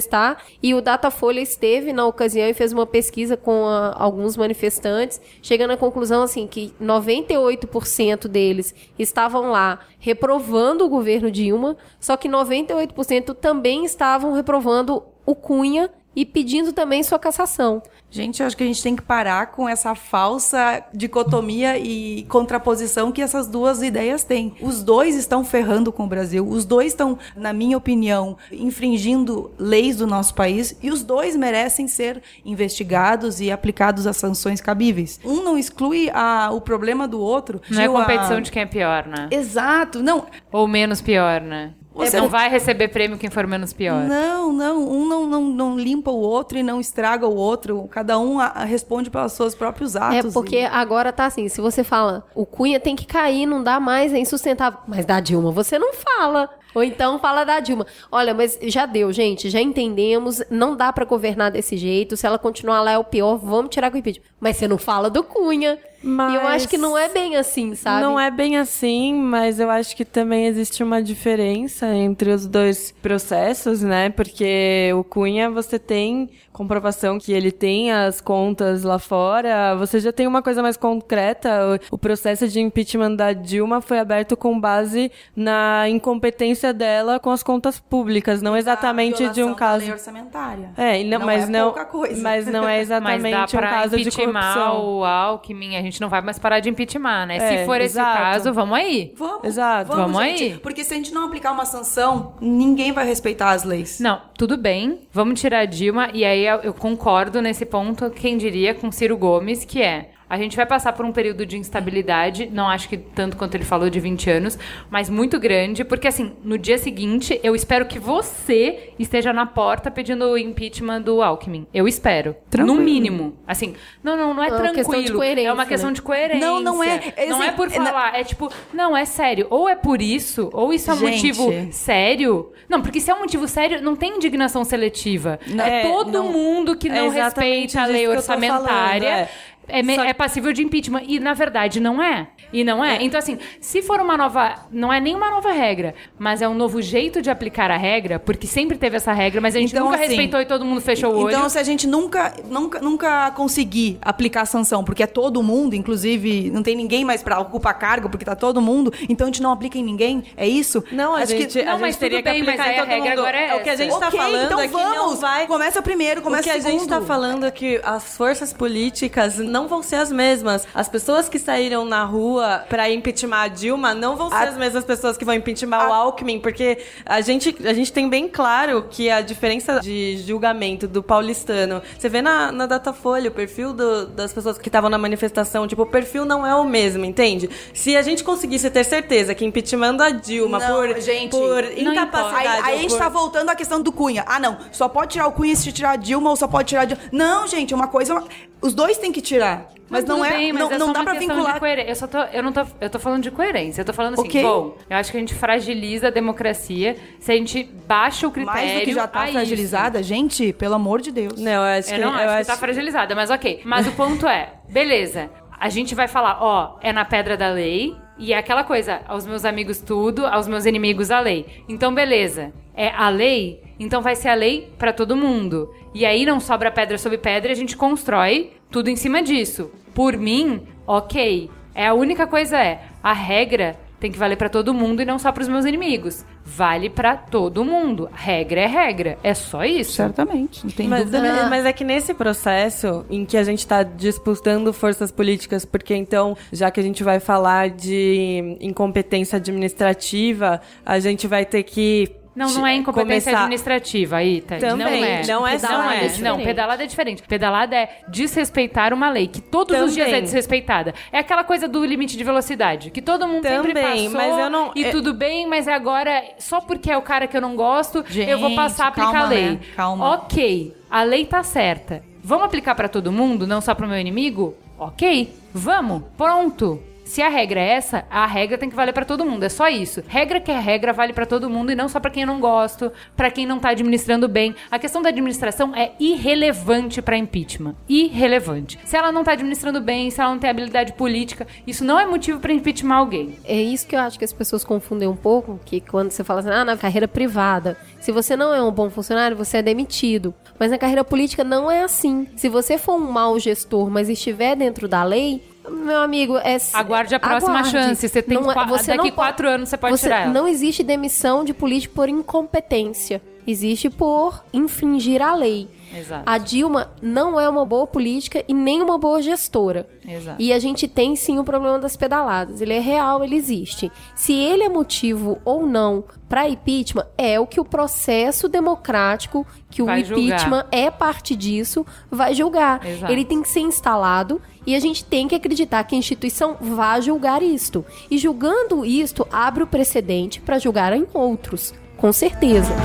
E o Datafolha esteve na ocasião e fez uma pesquisa com ah, alguns manifestantes, chegando à conclusão assim que 98% deles estavam lá reprovando o governo Dilma, só que 98% também estavam reprovando o Cunha e pedindo também sua cassação. Gente, eu acho que a gente tem que parar com essa falsa dicotomia e contraposição que essas duas ideias têm. Os dois estão ferrando com o Brasil, os dois estão, na minha opinião, infringindo leis do nosso país e os dois merecem ser investigados e aplicados as sanções cabíveis. Um não exclui a- o problema do outro. Não é Gil, a- competição de quem é pior, né? Exato, não. Ou menos pior, né? Você não não- vai receber prêmio quem for menos pior. Não, não, um não, não, não limpa o outro e não estraga o outro. Cada um a- a responde pelos seus próprios É atos. porque e- agora tá assim, se você fala, o Cunha tem que cair, não dá mais, é insustentável. Mas da Dilma você não fala. Ou então fala da Dilma. Olha, mas já deu, gente, já entendemos, não dá pra governar desse jeito. Se ela continuar lá é o pior, vamos tirar com o impeachment. Mas você não fala do Cunha. Mas E eu acho que não é bem assim, sabe? Não é bem assim, mas eu acho que também existe uma diferença entre os dois processos, né? Porque o Cunha, você tem comprovação que ele tem as contas lá fora, você já tem uma coisa mais concreta. O, processo de impeachment da Dilma foi aberto com base na incompetência dela com as contas públicas, não exatamente de um violação da caso. lei orçamentária. É, não, Não mas é não, pouca coisa. mas não é Mas exatamente um caso de corrupção. o Alckmin, a gente não vai mais parar de impeachment, né? É, Se for esse o exato. caso, vamos aí. Vamos, Exato. Vamos gente, aí. Porque se a gente não aplicar uma sanção, ninguém vai respeitar as leis. Não, tudo bem, vamos tirar a Dilma, e aí eu eu concordo nesse ponto, quem diria, com Ciro Gomes, que é A gente vai passar por um período de instabilidade, não acho que tanto quanto ele falou de 20 anos, mas muito grande, porque assim, no dia seguinte, eu espero que você esteja na porta pedindo o impeachment do Alckmin. Eu espero. Tranquilo. No mínimo. Assim, não, não, não é É uma tranquilo. questão de coerência, é uma questão né? de coerência. Não, não é. É Não assim, é por é na- falar, é tipo, não, é sério. Ou é por isso, ou isso é um Gente. motivo sério. Não, porque se é um motivo sério, não tem indignação seletiva. é, É, todo não- mundo que é não respeita a lei orçamentária. falando, é. É, me- é passível de impeachment. E, na verdade, não é. E não é. Então, assim, se for uma nova. Não é nem uma nova regra, mas é um novo jeito de aplicar a regra, porque sempre teve essa regra, mas a gente Então, nunca assim, respeitou e todo mundo fechou o olho. Então, se a gente nunca, nunca, nunca conseguir aplicar a sanção, porque é todo mundo, inclusive não tem ninguém mais pra ocupar cargo, porque tá todo mundo, então a gente não aplica em ninguém? É isso? Não, a Acho que- gente, a Não, gente mas teria tudo que bem, aplicar mas aí em a todo regra mundo. agora é o que a gente tá Ok, falando então é que não vamos. vai... Começa primeiro, começa o que a segundo. gente tá falando é que as forças políticas não vão ser as mesmas. As pessoas que saíram na rua pra impeachment a Dilma não vão ser A- as mesmas pessoas que vão impeachment o A- Alckmin, porque a gente, a gente tem bem claro que a diferença de julgamento do paulistano, você vê na, na Datafolha o perfil do- das pessoas que estavam na manifestação, tipo, o perfil não é o mesmo, entende? Se a gente conseguisse ter certeza que impeachment a Dilma Não, por, gente, por não incapacidade... Aí, aí a gente por- tá voltando à questão do Cunha. Ah, não, só pode tirar o Cunha se tirar a Dilma ou só pode tirar a Dilma. Não, gente, uma coisa. Os dois têm que tirar. Mas não, tudo é. bem, mas não é não só dá questão vincular. De coerência. eu, só tô, eu não tô. Eu tô falando de coerência. Eu tô falando assim, Ok. bom, eu acho que a gente fragiliza a democracia se a gente baixa o critério. Mais do que já tá a isso. fragilizada, gente, pelo amor de Deus. Não, eu acho Eu que... não eu acho que tá fragilizada, mas ok. Mas o ponto é, beleza. A gente vai falar, ó, é na pedra da lei. E é aquela coisa, aos meus amigos tudo, aos meus inimigos a lei. Então, beleza. É a lei, então vai ser a lei pra todo mundo. E aí não sobra pedra sobre pedra, a gente constrói tudo em cima disso. Por mim, ok. É a única coisa é, a regra tem que valer pra todo mundo e não só pros meus inimigos. Vale pra todo mundo. Regra é regra. É só isso. Certamente, não tem Mas, dúvida né, mas é que nesse processo em que a gente está disputando forças políticas, porque então, já que a gente vai falar de incompetência administrativa, a gente vai ter que. Não, não é incompetência começar- administrativa, Ita. Também, não é. não é não é. Não, pedalada é diferente. Pedalada é desrespeitar uma lei, que todos os dias é Também. desrespeitada. É aquela coisa do limite de velocidade, que todo mundo sempre Também, passou. mas eu não- E é- tudo bem, mas agora, só porque é o cara que eu não gosto, eu vou Gente, passar a aplicar calma, a lei. né? Calma. Ok, a lei tá certa. Vamos aplicar pra todo mundo, não só pro meu inimigo? Ok, vamos, pronto. Se a regra é essa, a regra tem que valer pra todo mundo. É só isso. Regra que é regra vale pra todo mundo e não só pra quem não gosto, pra quem não tá administrando bem. A questão da administração é irrelevante pra impeachment. Irrelevante. Se ela não tá administrando bem, se ela não tem habilidade política, isso não é motivo pra impeachment alguém. É isso que eu acho que as pessoas confundem um pouco, que quando você fala assim, ah, na carreira privada, se você não é um bom funcionário, você é demitido. Mas na carreira política não é assim. Se você for um mau gestor, mas estiver dentro da lei, meu amigo, é... Aguarde a próxima aguarde. chance. Você tem Não é- qua- você daqui quatro pode- anos você pode você- tirar ela. Não existe demissão de político por incompetência. Existe por infringir a lei. Exato. A Dilma não é uma boa política e nem uma boa gestora. Exato. E a gente tem sim o problema das pedaladas. Ele é real, ele existe. Se ele é motivo ou não para impeachment, é o que o processo democrático, que Vai o impeachment é parte disso, vai julgar. Exato. Ele tem que ser instalado e a gente tem que acreditar que a instituição vai julgar isto. E julgando isto, abre o precedente para julgar em outros. Com certeza.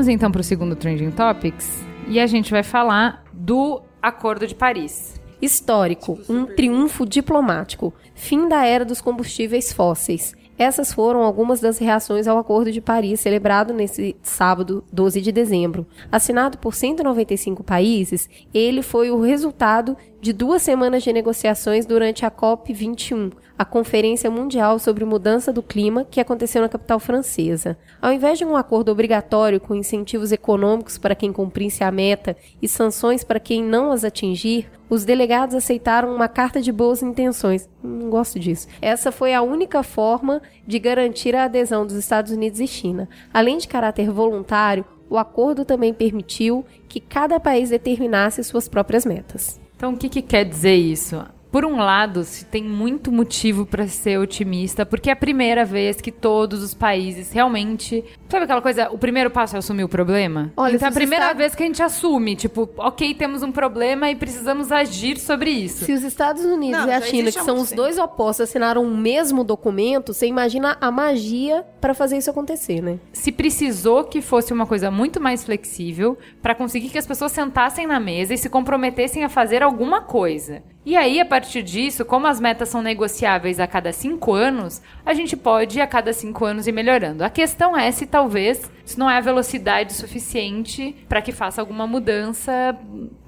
Vamos então para o segundo Trending Topics e a gente vai falar do Acordo de Paris. Histórico, um triunfo diplomático, fim da era dos combustíveis fósseis. Essas foram algumas das reações ao Acordo de Paris, celebrado nesse sábado, 12 de dezembro. Assinado por 195 países, ele foi o resultado de duas semanas de negociações durante a COP21, a Conferência Mundial sobre Mudança do Clima, que aconteceu na capital francesa. Ao invés de um acordo obrigatório com incentivos econômicos para quem cumprisse a meta e sanções para quem não as atingir, os delegados aceitaram uma carta de boas intenções. Não gosto disso. Essa foi a única forma de garantir a adesão dos Estados Unidos e China. Além de caráter voluntário, o acordo também permitiu que cada país determinasse suas próprias metas. Então, o que, que quer dizer isso? Por um lado, se tem muito motivo para ser otimista, porque é a primeira vez que todos os países realmente. Sabe aquela coisa? O primeiro passo é assumir o problema? Olha, então é a primeira está- vez que a gente assume, tipo, ok, temos um problema e precisamos agir sobre isso. Se os Estados Unidos Não, e a China, que são os dois opostos, assinaram o mesmo documento, você imagina a magia para fazer isso acontecer, né? se precisou que fosse uma coisa muito mais flexível para conseguir que as pessoas sentassem na mesa e se comprometessem a fazer alguma coisa. E aí, a partir disso, como as metas são negociáveis a cada cinco anos, a gente pode a cada cinco anos ir melhorando. A questão é se talvez isso não é a velocidade suficiente para que faça alguma mudança,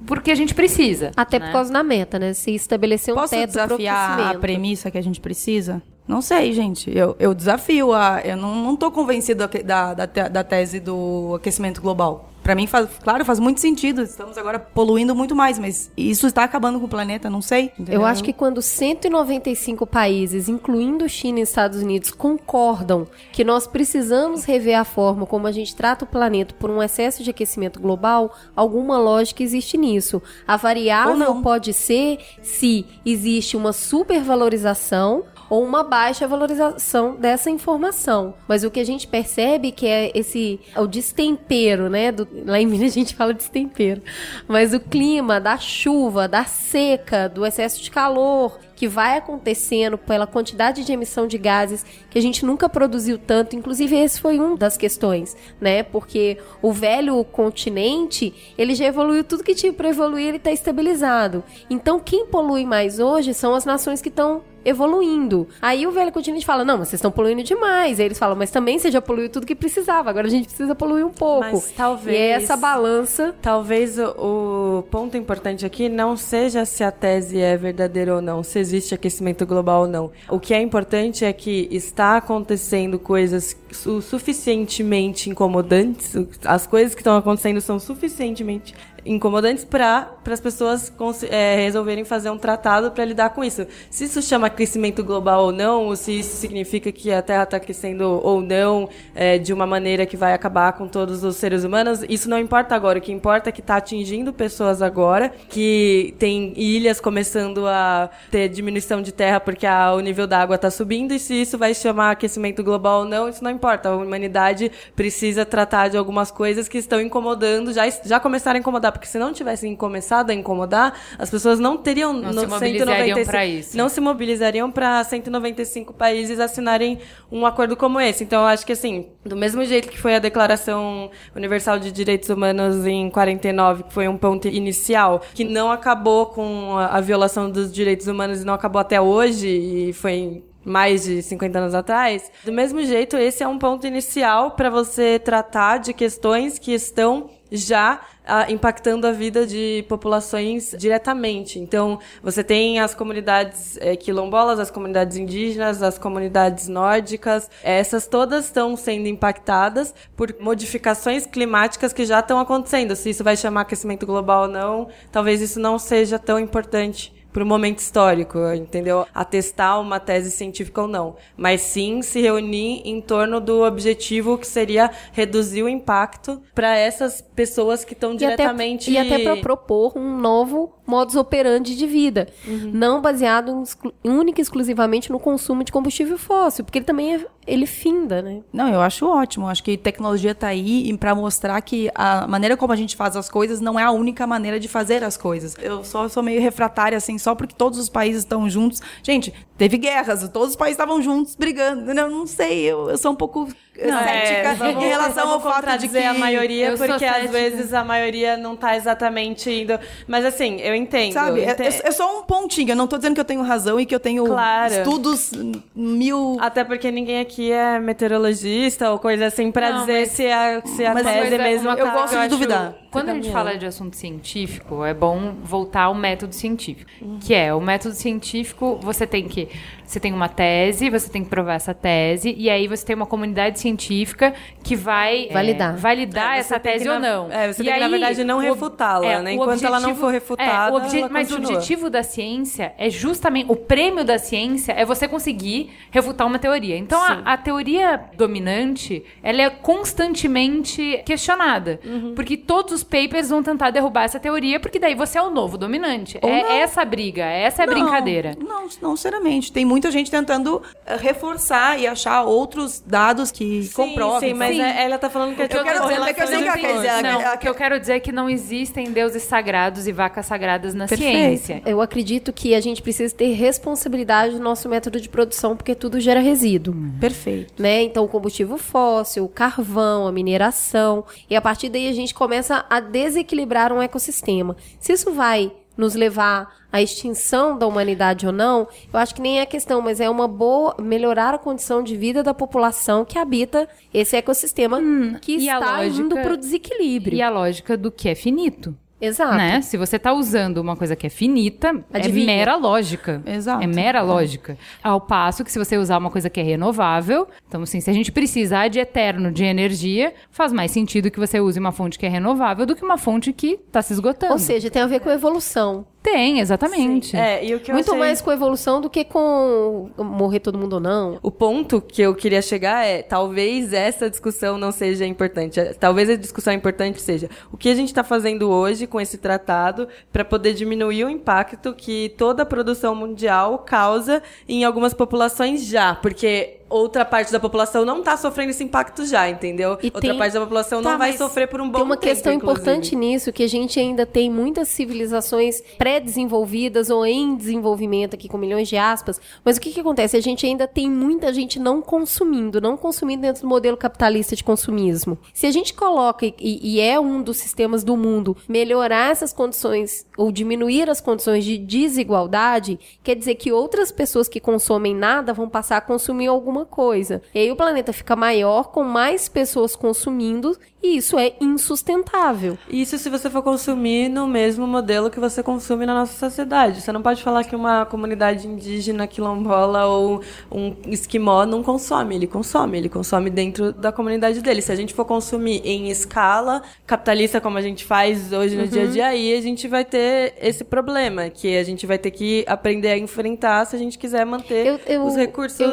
porque a gente precisa. Até né? por causa da meta, né? Se estabelecer um Posso teto pro desafiar a premissa que a gente precisa? Não sei, gente. Eu, eu desafio a. Eu não, não tô convencido da, da, te- da tese do aquecimento global. Pra mim, faz, claro, faz muito sentido. Estamos agora poluindo muito mais, mas isso está acabando com o planeta, não sei. entendeu? Eu acho que quando 195 países, incluindo China e Estados Unidos, concordam que nós precisamos rever a forma como a gente trata o planeta por um excesso de aquecimento global, alguma lógica existe nisso. A variável pode ser se existe uma supervalorização ou uma baixa valorização dessa informação. Mas o que a gente percebe que é esse o destempero, né? Do- lá em Minas a gente fala destempero. Mas o clima, da chuva, da seca, do excesso de calor que vai acontecendo pela quantidade de emissão de gases que a gente nunca produziu tanto. Inclusive, esse foi um das questões, né? Porque o velho continente, ele já evoluiu tudo que tinha para evoluir, ele está estabilizado. Então, quem polui mais hoje são as nações que estão evoluindo. Aí o velho continente fala: "Não, mas vocês estão poluindo demais". Aí eles falam: "Mas também você já poluiu tudo que precisava. Agora a gente precisa poluir um pouco". Mas talvez- E é essa balança Talvez o, o ponto importante aqui não seja se a tese é verdadeira ou não, se existe aquecimento global ou não. O que é importante é que está acontecendo coisas su- suficientemente incomodantes, o- as coisas que estão acontecendo são suficientemente incomodantes para as pessoas é, resolverem fazer um tratado para lidar com isso. Se isso chama aquecimento global ou não, ou se isso significa que a Terra está aquecendo ou não, é, de uma maneira que vai acabar com todos os seres humanos, isso não importa agora. O que importa é que está atingindo pessoas agora, que tem ilhas começando a ter diminuição de terra porque a- o nível da água está subindo, e se isso vai chamar aquecimento global ou não, isso não importa. A humanidade precisa tratar de algumas coisas que estão incomodando, já, já começaram a incomodar, porque se não tivessem começado a incomodar, as pessoas não teriam Não no se mobilizariam 195 pra isso. Não se mobilizariam para 195 países assinarem um acordo como esse. Então, eu acho que, assim, do mesmo jeito que foi a Declaração Universal de Direitos Humanos em 49, que foi um ponto inicial, que não acabou com a, a violação dos direitos humanos e não acabou até hoje, e foi mais de 50 anos atrás. Do mesmo jeito, esse é um ponto inicial para você tratar de questões que estão já ah, impactando a vida de populações diretamente. Então, você tem as comunidades eh, quilombolas, as comunidades indígenas, as comunidades nórdicas, essas todas estão sendo impactadas por modificações climáticas que já estão acontecendo. Se isso vai chamar aquecimento global ou não, talvez isso não seja tão importante para o momento histórico, entendeu? Atestar uma tese científica ou não, mas sim se reunir em torno do objetivo que seria reduzir o impacto para essas pessoas que estão diretamente e até para propor um novo modus operandi de vida, não baseado em única e exclusivamente no consumo de combustível fóssil, porque ele também é, ele finda, né? Não, eu acho ótimo. Acho que tecnologia tá aí para mostrar que a maneira como a gente faz as coisas não é a única maneira de fazer as coisas. Eu só sou meio refratária, assim, só porque todos os países estão juntos. Gente, teve guerras, todos os países estavam juntos brigando. Eu não sei, eu, eu sou um pouco cética É, vamos- em relação ao fato de que contradizer a maioria, Eu porque às cética. vezes a maioria não tá exatamente indo. Mas assim, eu entendo. Sabe, é, ente- é- é só um pontinho. Eu não tô dizendo que eu tenho razão e que eu tenho Claro. estudos mil. Até porque ninguém aqui é meteorologista ou coisa assim pra Não, dizer mas- se a, se a Mas tese Coisa- mesmo. uma eu coisa gosto que de acho- duvidar. Quando a gente fala de assunto científico, é bom voltar ao método científico. Que é, o método científico, você tem que. Você tem uma tese, você tem que provar essa tese, e aí você tem uma comunidade científica que vai é, Validar. validar É, essa tese que, ou não. é, você E tem que, na aí, verdade, não o- refutá-la, é, né? o Enquanto ela não for refutada, é, o obje- ela mas o continua. objetivo da ciência é justamente o prêmio da ciência é você conseguir refutar uma teoria. Então a, a teoria dominante ela é constantemente questionada, Uhum. porque todos os papers vão tentar derrubar essa teoria, porque daí você é o novo dominante. é essa a briga, essa é a Não, brincadeira. Não, não seriamente. Tem muita gente tentando eh, reforçar e achar outros dados que comprovem. Sim, mas Sim. é- ela tá falando que é Eu quero dizer, é que eu sei que ela quer dizer, Não, o que eu quero dizer é que não existem deuses sagrados e vacas sagradas na Perfeito. ciência. Eu acredito que a gente precisa ter responsabilidade do nosso método de produção, porque tudo gera resíduo. Perfeito. né? Então, o combustível fóssil, o carvão, a mineração. E a partir daí a gente começa a desequilibrar um ecossistema. Se isso vai nos levar à extinção da humanidade ou não, eu acho que nem é questão, mas é uma boa melhorar a condição de vida da população que habita esse ecossistema que Hum, e a está lógica- indo para o desequilíbrio. E a lógica do que é finito. Exato. Né? Se você tá usando uma coisa que é finita, Adivinha. é mera lógica. Exato. É mera lógica. Ao passo que se você usar uma coisa que é renovável, então assim, se a gente precisar de eterno de energia, faz mais sentido que você use uma fonte que é renovável do que uma fonte que tá se esgotando. Ou seja, tem a ver com evolução. Tem, exatamente. É, e o que Muito achei- mais com evolução do que com morrer todo mundo ou não. O ponto que eu queria chegar é, talvez essa discussão não seja importante. É, Talvez a discussão importante seja o que a gente está fazendo hoje com esse tratado para poder diminuir o impacto que toda a produção mundial causa em algumas populações já, porque outra parte da população não está sofrendo esse impacto já, entendeu? E outra tem- parte da população Tá, não vai sofrer por um bom Tem uma tempo, questão inclusive. importante nisso, que a gente ainda tem muitas civilizações pré-desenvolvidas ou em desenvolvimento aqui com milhões de aspas. Mas o que, que acontece? A gente ainda tem muita gente não consumindo, não consumindo dentro do modelo capitalista de consumismo. Se a gente coloca, e, e é um dos sistemas do mundo, melhorar essas condições ou diminuir as condições de desigualdade, quer dizer que outras pessoas que consomem nada vão passar a consumir alguma coisa. E aí o planeta fica maior com mais pessoas consumindo e isso é insustentável. Isso se você for consumir no mesmo modelo que você consome na nossa sociedade. Você não pode falar que uma comunidade indígena, quilombola ou um esquimó não consome. Ele consome, ele consome dentro da comunidade dele. Se a gente for consumir em escala capitalista, como a gente faz hoje no dia a dia, aí a gente vai ter esse problema, que a gente vai ter que aprender a enfrentar se a gente quiser manter Eu, eu- os recursos eu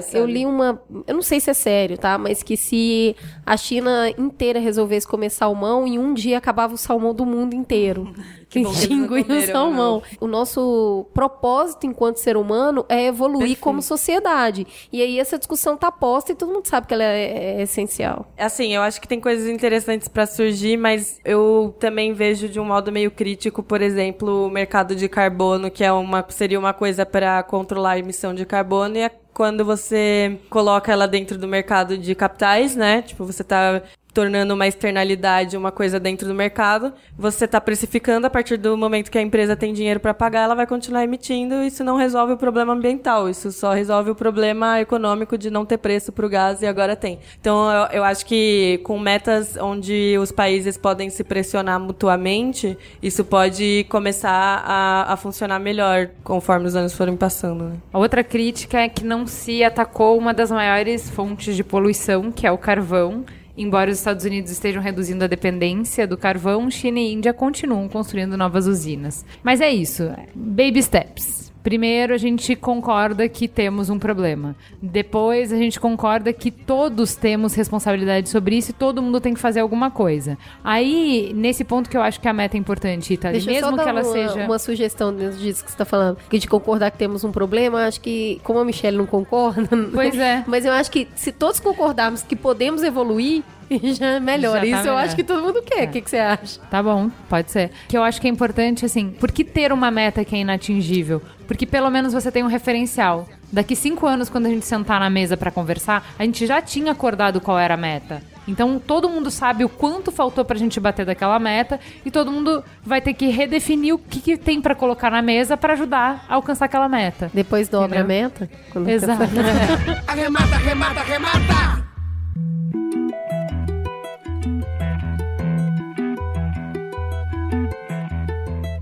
naturais. eu sabe? li uma. Eu não sei se é sério, tá? Mas que se a China inteira resolvesse comer salmão, em um dia acabava o salmão do mundo inteiro. Que Extinguia o salmão. O nosso propósito enquanto ser humano é evoluir como sociedade. E aí essa discussão tá posta e todo mundo sabe que ela é, é essencial. Assim, eu acho que tem coisas interessantes pra surgir, mas eu também vejo de um modo meio crítico, por exemplo, o mercado de carbono, que é uma, seria uma coisa para controlar a emissão de carbono, e é quando você coloca ela dentro do mercado de capitais, né? Tipo, você tá tornando uma externalidade uma coisa dentro do mercado, você está precificando a partir do momento que a empresa tem dinheiro para pagar, ela vai continuar emitindo, isso não resolve o problema ambiental, isso só resolve o problema econômico de não ter preço para o gás e agora tem. Então eu, eu acho que com metas onde os países podem se pressionar mutuamente, isso pode começar a, a funcionar melhor conforme os anos forem passando. Né? A outra crítica é que não se atacou uma das maiores fontes de poluição, que é o carvão. Embora os Estados Unidos estejam reduzindo a dependência do carvão, China e Índia continuam construindo novas usinas. Mas é isso, baby steps. Primeiro, a gente concorda que temos um problema. Depois, a gente concorda que todos temos responsabilidade sobre isso e todo mundo tem que fazer alguma coisa. Aí, nesse ponto que eu acho que a meta é importante, Ita, Deixa eu mesmo só dar que ela uma, seja. uma sugestão dentro disso que você está falando. Que de concordar que temos um problema, eu acho que, como a Michelle não concorda. Pois é. Mas eu acho que se todos concordarmos que podemos evoluir, já é melhor. Já tá Isso eu melhor. acho que todo mundo quer. É. O que, que você acha? Tá bom, pode ser. Que eu acho que é importante, assim, por que ter uma meta que é inatingível? Porque pelo menos você tem um referencial. Daqui cinco anos, quando a gente sentar na mesa pra conversar, a gente já tinha acordado qual era a meta. Então todo mundo sabe o quanto faltou pra gente bater daquela meta e todo mundo vai ter que redefinir o que, que tem pra colocar na mesa pra ajudar a alcançar aquela meta. Depois dobra Entendeu? a meta? Quando Exato. Arremata, arremata, arremata!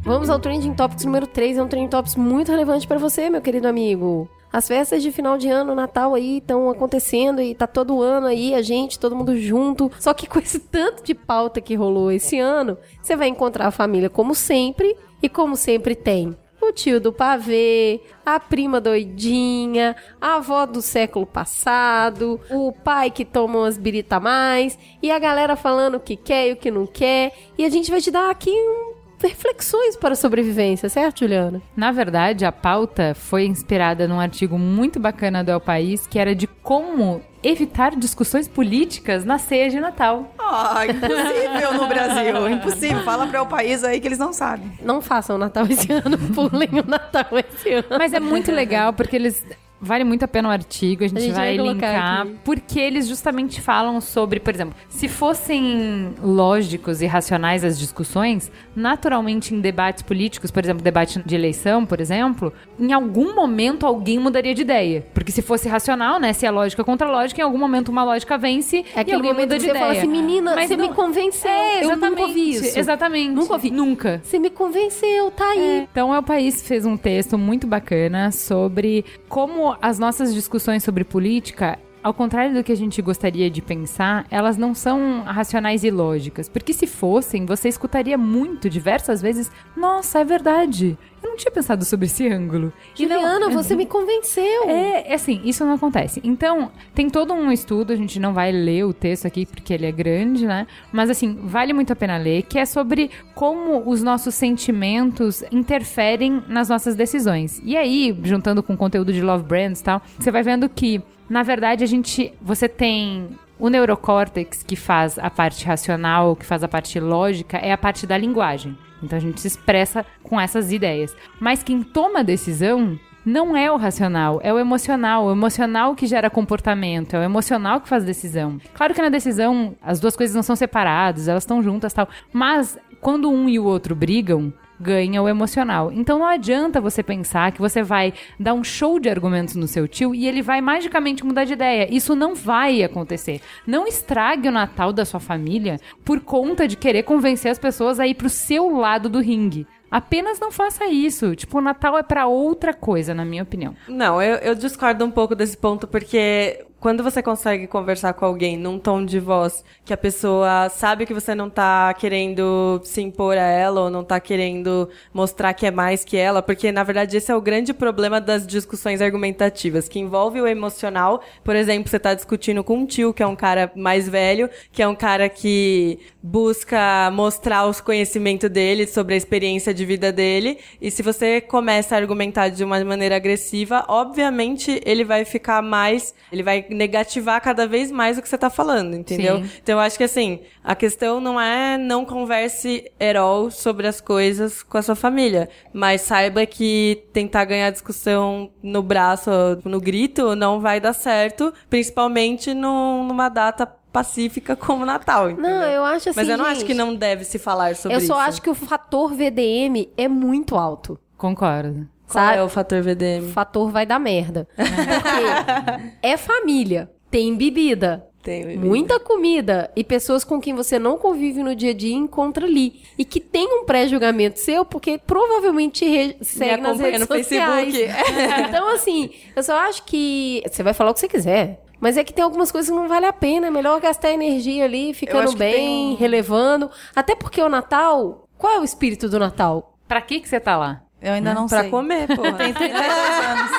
Vamos ao Trending Topics número 3. É um Trending Topics muito relevante para você, meu querido amigo. As festas de final de ano, Natal aí estão acontecendo e tá todo ano aí a gente, todo mundo junto. Só que com esse tanto de pauta que rolou esse ano, você vai encontrar a família como sempre e como sempre tem. O tio do pavê, a prima doidinha, a avó do século passado, o pai que toma umas birita mais, e a galera falando o que quer e o que não quer. E a gente vai te dar aqui um reflexões para a sobrevivência, certo, Juliana? Na verdade, a pauta foi inspirada num artigo muito bacana do El País, que era de como evitar discussões políticas na ceia de Natal. Ah, impossível no Brasil. Impossível. Fala para o país aí que eles não sabem. Não façam o Natal esse ano, pulem o Natal esse ano. Mas é muito legal porque eles Vale muito a pena o artigo, a gente, A gente vai, vai linkar, aqui. porque eles justamente falam sobre, por exemplo, se fossem lógicos e racionais as discussões, naturalmente em debates políticos, por exemplo, debate de eleição, por exemplo, em algum momento alguém mudaria de ideia. Porque se fosse racional, né, se é lógica contra lógica, em algum momento uma lógica vence É e aquele alguém momento muda que de você ideia. fala assim, menina, Mas você me não- convenceu. É, eu nunca ouvi isso. Exatamente. Nunca ouvi. Nunca. Você me convenceu, tá aí. Então, El País fez um texto muito bacana sobre como as nossas discussões sobre política. Ao contrário do que a gente gostaria de pensar, elas não são racionais e lógicas. Porque se fossem, você escutaria muito, diversas vezes, nossa, é verdade. Eu não tinha pensado sobre esse ângulo. E não- Juliana, você me convenceu. é, é assim, isso não acontece. Então, tem todo um estudo, a gente não vai ler o texto aqui porque ele é grande, né? Mas assim, vale muito a pena ler, que é sobre como os nossos sentimentos interferem nas nossas decisões. E aí, juntando com o conteúdo de Love Brands e tal, você vai vendo que, na verdade, a gente. Você tem. O neurocórtex, que faz a parte racional, que faz a parte lógica, é a parte da linguagem. Então a gente se expressa com essas ideias. Mas quem toma a decisão não é o racional, é o emocional. O emocional que gera comportamento, é o emocional que faz decisão. Claro que na decisão as duas coisas não são separadas, elas estão juntas tal. Mas quando um e o outro brigam, ganha o emocional. Então não adianta você pensar que você vai dar um show de argumentos no seu tio e ele vai magicamente mudar de ideia. Isso não vai acontecer. Não estrague o Natal da sua família por conta de querer convencer as pessoas a ir pro seu lado do ringue. Apenas não faça isso. Tipo, o Natal é pra outra coisa, na minha opinião. Não, eu, eu discordo um pouco desse ponto, porque quando você consegue conversar com alguém num tom de voz que a pessoa sabe que você não tá querendo se impor a ela ou não tá querendo mostrar que é mais que ela, porque na verdade esse é o grande problema das discussões argumentativas, que envolve o emocional. Por exemplo, você tá discutindo com um tio, que é um cara mais velho, que é um cara que busca mostrar os conhecimentos dele sobre a experiência de vida dele, e se você começa a argumentar de uma maneira agressiva, obviamente ele vai ficar mais, ele vai negativar cada vez mais o que você tá falando, entendeu? Sim. Então eu acho que assim, a questão não é não converse at all sobre as coisas com a sua família, mas saiba que tentar ganhar discussão no braço, no grito, não vai dar certo, principalmente num- numa data pacífica como Natal, entendeu? Não, eu acho assim, Mas eu não acho gente, que não deve se falar sobre Eu isso. só acho que o fator VDM é muito alto. Concordo. Qual sabe? é o fator O VDM? fator vai dar merda. Porque é família, tem bebida, Tem bebida. muita comida e pessoas com quem você não convive no dia a dia encontra ali. E que tem um pré-julgamento seu, porque provavelmente re- segue nas redes no sociais. Facebook. então, assim, eu só acho que você vai falar o que você quiser. Mas é que tem algumas coisas que não vale a pena. É melhor gastar energia ali, ficando bem, um- relevando. Até porque o Natal. Qual é o espírito do Natal? Pra que que você tá lá? Eu ainda não pra sei. comer, porra. Tem 32 anos.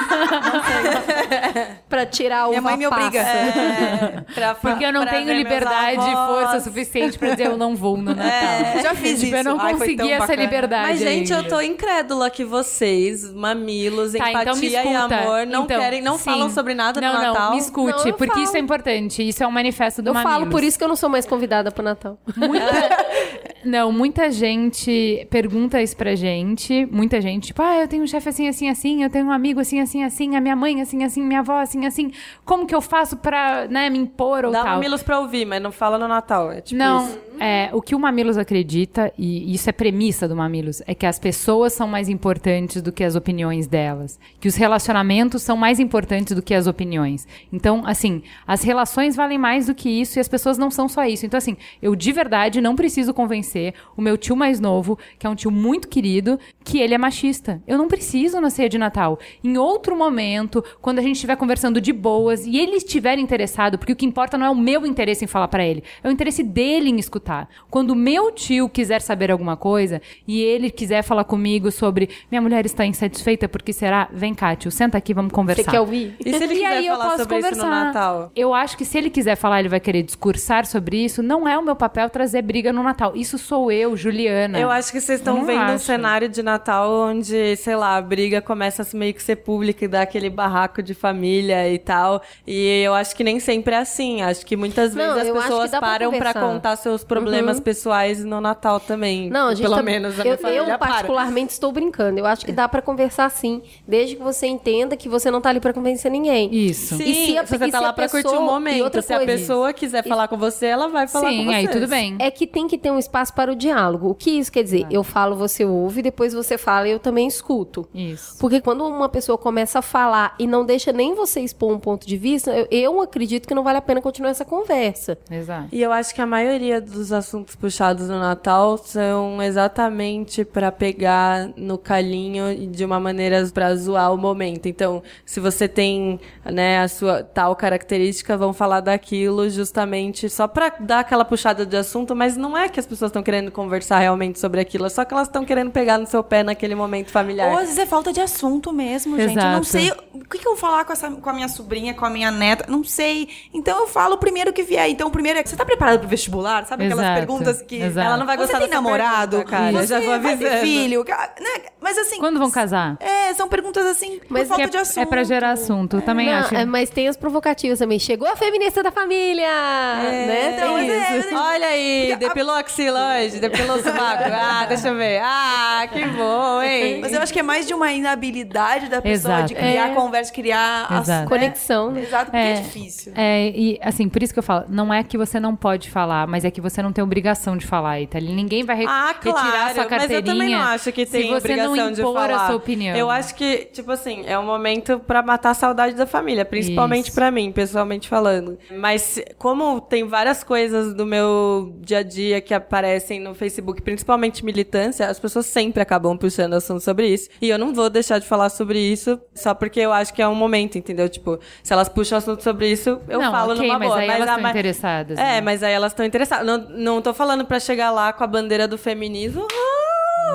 Pra tirar o Minha mãe me obriga. É, pra- Porque eu não pra tenho liberdade e força suficiente pra dizer eu não vou no Natal. É, já fiz Tipo, isso. eu não Ai, consegui essa bacana. liberdade. Mas, gente, ainda. eu tô incrédula que vocês, mamilos, Tá, então empatia e escuta. amor, não Então, não não sim. falam sobre nada não, do Natal. Não, me escute, Não, eu porque falo. isso é importante. Isso é um manifesto do Eu Mamilos. falo por isso que eu não sou mais convidada pro Natal. Não, muita gente pergunta isso pra gente. Muita gente, tipo, ah, eu tenho um chefe assim, assim, assim, eu tenho um amigo assim, assim, assim, a minha mãe assim, assim, minha avó assim, assim. Como que eu faço pra, né, me impor ou Dá tal? mamilos pra ouvir, mas não fala no Natal. É tipo Não, isso. É, o que o Mamilos acredita, e isso é premissa do Mamilos, é que as pessoas são mais importantes do que as opiniões delas. Que os relacionamentos são mais importantes do que as opiniões. Então, assim, as relações valem mais do que isso e as pessoas não são só isso. Então, assim, eu de verdade não preciso convencer o meu tio mais novo, que é um tio muito querido, que ele é machista. Eu não preciso na ceia de Natal. Em outro momento, quando a gente estiver conversando de boas e ele estiver interessado, porque o que importa não é o meu interesse em falar pra ele, é o interesse dele em escutar. Quando o meu tio quiser saber alguma coisa e ele quiser falar comigo sobre minha mulher está insatisfeita porque será, vem cá, tio, senta aqui, vamos conversar. Você quer ouvir? E se ele E quiser aí eu falar posso sobre isso no conversar. Natal? Eu acho que se ele quiser falar, ele vai querer discursar sobre isso. Não é o meu papel trazer briga no Natal. Isso sou eu, Juliana. Eu acho que vocês Eu estão não vendo um acho. cenário de Natal onde, sei lá, a briga começa a meio que ser pública e dar aquele barraco de família e tal. E eu acho que nem sempre é assim. Acho que muitas Não, vezes eu as pessoas dá param pra conversar. contar seus problemas pessoais no Natal também. Não, a gente Pelo tá- menos a eu, minha família eu para. particularmente estou brincando. Eu acho que dá pra conversar sim, desde que você entenda que você não tá ali pra convencer ninguém. Isso. Sim, E se a- você e tá se lá a pra curtir o momento. outra Se a coisa, pessoa quiser falar com você, ela vai falar com Sim, você. aí tudo bem. É que tem que ter um espaço para o diálogo. O que isso quer dizer? Eu falo, você ouve, depois você fala e eu também escuto. Isso. Porque quando uma pessoa começa a falar e não deixa nem você expor um ponto de vista, eu, eu acredito que não vale a pena continuar essa conversa. Exato. E eu acho que a maioria dos assuntos puxados no Natal são exatamente pra pegar no calinho e de uma maneira pra zoar o momento. Então, se você tem, né, a sua tal característica, vão falar daquilo justamente só pra dar aquela puxada de assunto, mas não é que as pessoas estão querendo conversar realmente sobre aquilo, é só que elas estão querendo pegar no seu pé naquele momento familiar. Ou às vezes é falta de assunto mesmo, gente. Eu não Exato. sei o que, que eu vou falar com, essa, com a minha sobrinha, com a minha neta. Não sei. Então eu falo o primeiro que vier. Então o primeiro é: você tá preparado pro vestibular? Sabe aquelas Exato. perguntas que. Exato. Ela não vai Você gostar tem dessa namorado? pergunta, cara. Você já vou avisando. filho? Né? Mas assim. Quando vão casar? É, são perguntas assim, Mas por falta Que de é, assunto. é pra gerar assunto. Também Não, acho. é, mas tem as provocativas também. Chegou a feminista da família! né? então, Tem mas é- isso. Olha aí, depilou a axila hoje, depilou o sovaco. Ah, deixa eu ver. Ah, que bom, hein? Mas eu acho que é mais de uma inabilidade da pessoa Exato. de criar É. conversa, criar Exato. assunto, né? Conexão? Exato, porque é, difícil. É, e assim, por isso que eu falo, não é que você não pode falar, mas é que você não tem obrigação de falar, Itália. Ninguém vai re Ah, claro, retirar sua mas carteirinha. eu também não acho que tem você não obrigação de falar. a sua opinião. Eu acho que, tipo assim, é um momento pra matar a saudade da família, principalmente pra mim, pessoalmente falando. Mas como tem várias coisas do meu dia a dia que aparecem no Facebook, principalmente militância, as pessoas sempre acabam puxando assunto sobre isso. E eu não vou deixar de falar sobre isso só porque eu acho que é um momento, entendeu? Tipo, se elas puxam assunto sobre isso, eu Não, falo ok, numa mas boa. aí elas a estão interessadas, É, né? mas aí elas estão interessadas. Não, não tô falando pra chegar lá com a bandeira do feminismo.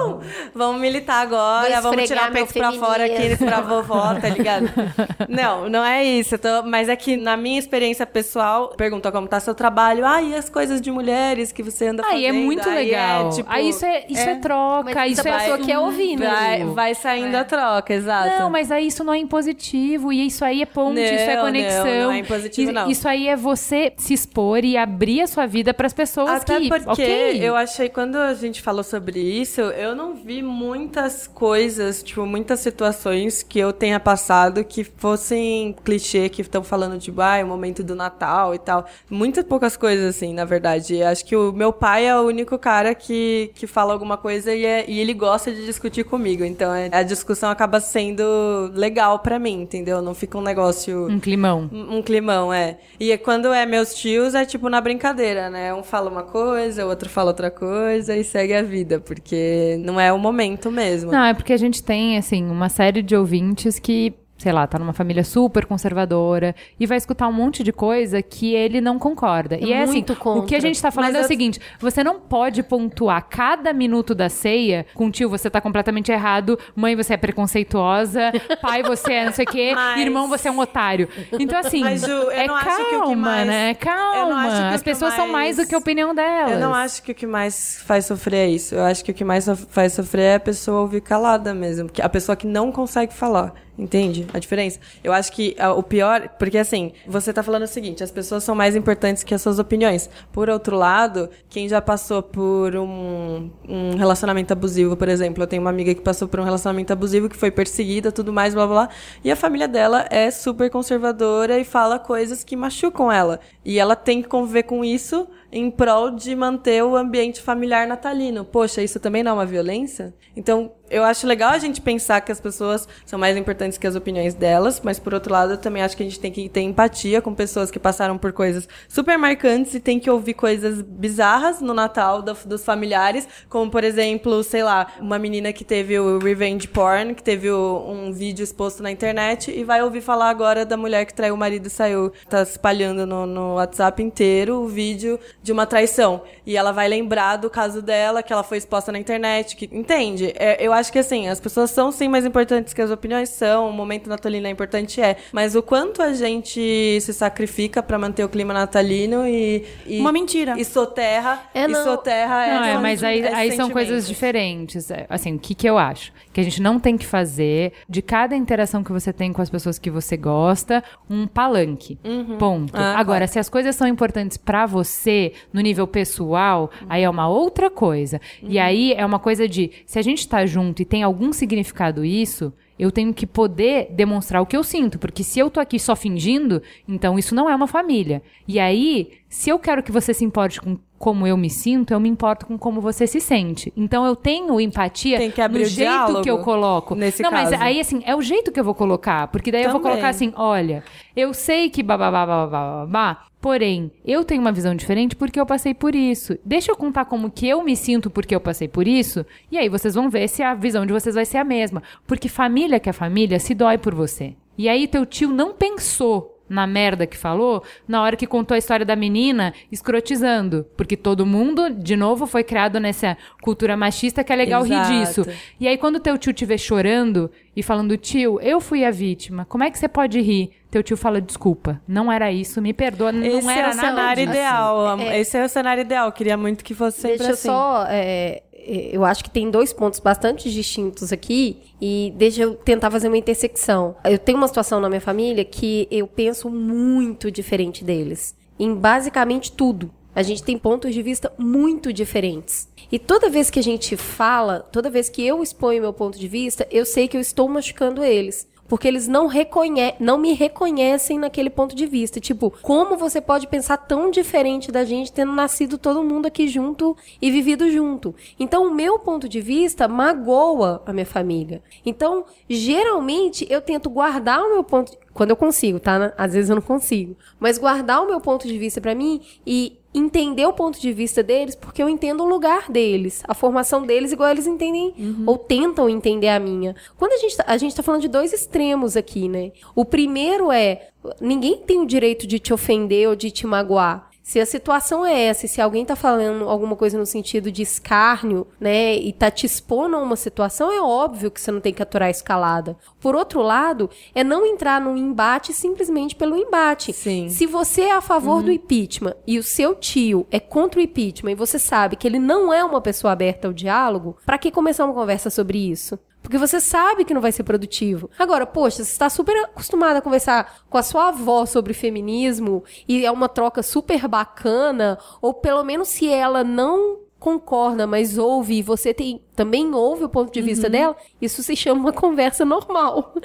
"Uh, Vamos militar agora, vamos tirar o peito pra fora aqui pra vovó, tá ligado? não, não é isso. eu tô- mas é que na minha experiência pessoal, pergunta como tá seu trabalho. Ah, e as coisas de mulheres que você anda fazendo? Aí é muito Aí legal. tipo, aí isso é, isso é, troca. Mas isso a é pessoa assunto. quer ouvir, né? Vai, vai saindo a troca, exato. Não, mas aí isso não é impositivo. E isso aí é ponte, isso é Não, conexão. não, não é impositivo, I- não. Isso aí é você se expor e abrir a sua vida pras pessoas Até que. porque ok. eu achei, quando a gente falou sobre isso, eu não vi muitas coisas, tipo, muitas situações que eu tenha passado que fossem clichê, que estão falando de, ah, é o momento do Natal e tal. Muitas poucas coisas, assim, na verdade. Acho que o meu pai é o único cara que, que fala alguma coisa e, é- e ele gosta de discutir comigo. Então, é- a discussão acaba sendo legal pra mim, entendeu? Não fica um negócio Um climão. um um climão, é. E é quando é meus tios, é tipo na brincadeira, né? Um fala uma coisa, o outro fala outra coisa e segue a vida, porque não é o momento mesmo. Não, é porque a gente tem, assim, uma série de ouvintes que, sei lá, tá numa família super conservadora e vai escutar um monte de coisa que ele não concorda. e é assim, muito o que contra. a gente tá falando Mas é o eu- seguinte, você não pode pontuar cada minuto da ceia com tio, você tá completamente errado, mãe, você é preconceituosa, pai, você é não sei o quê, Mas- irmão, você é um otário. Então, assim, Mas, Ju, é calma, o mais- né? não Calma. o As pessoas são mais mais- do que a opinião delas. Eu não acho que o que mais faz sofrer é isso. Eu acho que o que mais faz sofrer é a pessoa ouvir calada mesmo. A pessoa que não consegue falar. Entende a diferença? Eu acho que ah, o pior, porque assim, você tá falando o seguinte, as pessoas são mais importantes que as suas opiniões. Por outro lado, quem já passou por um, um relacionamento abusivo, por exemplo, eu tenho uma amiga que passou por um relacionamento abusivo, que foi perseguida, tudo mais, blá blá blá, e a família dela é super conservadora e fala coisas que machucam ela. E ela tem que conviver com isso em prol de manter o ambiente familiar natalino. Poxa, isso também não é uma violência? Então, eu acho legal a gente pensar que as pessoas são mais importantes que as opiniões delas, mas por outro lado, eu também acho que a gente tem que ter empatia com pessoas que passaram por coisas super marcantes e tem que ouvir coisas bizarras no Natal do- dos familiares, como por exemplo, sei lá, uma menina que teve o revenge porn, que teve o- um vídeo exposto na internet e vai ouvir falar agora da mulher que traiu o marido e saiu, tá espalhando no, no WhatsApp inteiro o vídeo de uma traição. E ela vai lembrar do caso dela, que ela foi exposta na internet, que entende? É, eu acho que assim, as pessoas são sim mais importantes que as opiniões são, o momento natalino é importante é, mas o quanto a gente se sacrifica pra manter o clima natalino e, e Uma mentira. E soterra, É, e não. soterra Não, é, essa- mas aí, aí são coisas diferentes. É, Assim, o que, que eu acho? Que a gente não tem que fazer de cada interação que você tem com as pessoas que você gosta um palanque. Ponto. Ah, Agora, se as coisas são importantes pra você no nível pessoal, aí é uma outra coisa. E aí é uma coisa de se a gente tá junto e tem algum significado isso. Eu tenho que poder demonstrar o que eu sinto, porque se eu tô aqui só fingindo, então isso não é uma família. E aí, se eu quero que você se importe com como eu me sinto, eu me importo com como você se sente. Então eu tenho empatia Tem que abrir no o jeito que eu coloco. nesse não, mas caso. aí assim, é o jeito que eu vou colocar, porque daí eu vou Também. colocar assim, olha, eu sei que babá, babá, babá, porém, eu tenho uma visão diferente porque eu passei por isso. Deixa eu contar como que eu me sinto porque eu passei por isso, e aí vocês vão ver se a visão de vocês vai ser a mesma. Porque família que é família se dói por você. E aí teu tio não pensou na merda que falou na hora que contou a história da menina escrotizando. Porque todo mundo, de novo, foi criado nessa cultura machista que é legal rir Exato. disso. E aí, quando teu tio estiver chorando e falando, tio, eu fui a vítima, como é que você pode rir? Teu tio fala, desculpa, não era isso, me perdoa, não Esse era é o nada cenário disso." ideal. Esse é o cenário ideal. Queria muito que fosse sempre Deixa eu assim. só. é, eu acho que tem dois pontos bastante distintos aqui. E deixa eu tentar fazer uma intersecção. Eu tenho uma situação na minha família que eu penso muito diferente deles. Em basicamente tudo. A gente tem pontos de vista muito diferentes. E toda vez que a gente fala, toda vez que eu exponho meu ponto de vista, eu sei que eu estou machucando eles. Porque eles não, reconhe não me reconhecem naquele ponto de vista. Tipo, como você pode pensar tão diferente da gente tendo nascido todo mundo aqui junto e vivido junto? Então, o meu ponto de vista magoa a minha família. Então, geralmente, eu tento guardar o meu ponto. Quando eu consigo, tá? Às vezes eu não consigo. Mas guardar o meu ponto de vista pra mim e entender o ponto de vista deles, porque eu entendo o lugar deles, a formação deles, igual eles entendem ou tentam entender a minha. Quando a gente, tá, a gente tá falando de dois extremos aqui, né? O primeiro é: ninguém tem o direito de te ofender ou de te magoar. Se a situação é essa, e se alguém tá falando alguma coisa no sentido de escárnio, né, e tá te expondo a uma situação, é óbvio que você não tem que aturar a escalada. Por outro lado, é não entrar num embate simplesmente pelo embate. Sim. Se você é a favor do impeachment e o seu tio é contra o impeachment e você sabe que ele não é uma pessoa aberta ao diálogo, pra que começar uma conversa sobre isso? Porque você sabe que não vai ser produtivo. Agora, poxa, você está super acostumada a conversar com a sua avó sobre feminismo e é uma troca super bacana, ou pelo menos se ela não concorda, mas ouve e você tem, também ouve o ponto de vista dela, isso se chama uma conversa normal.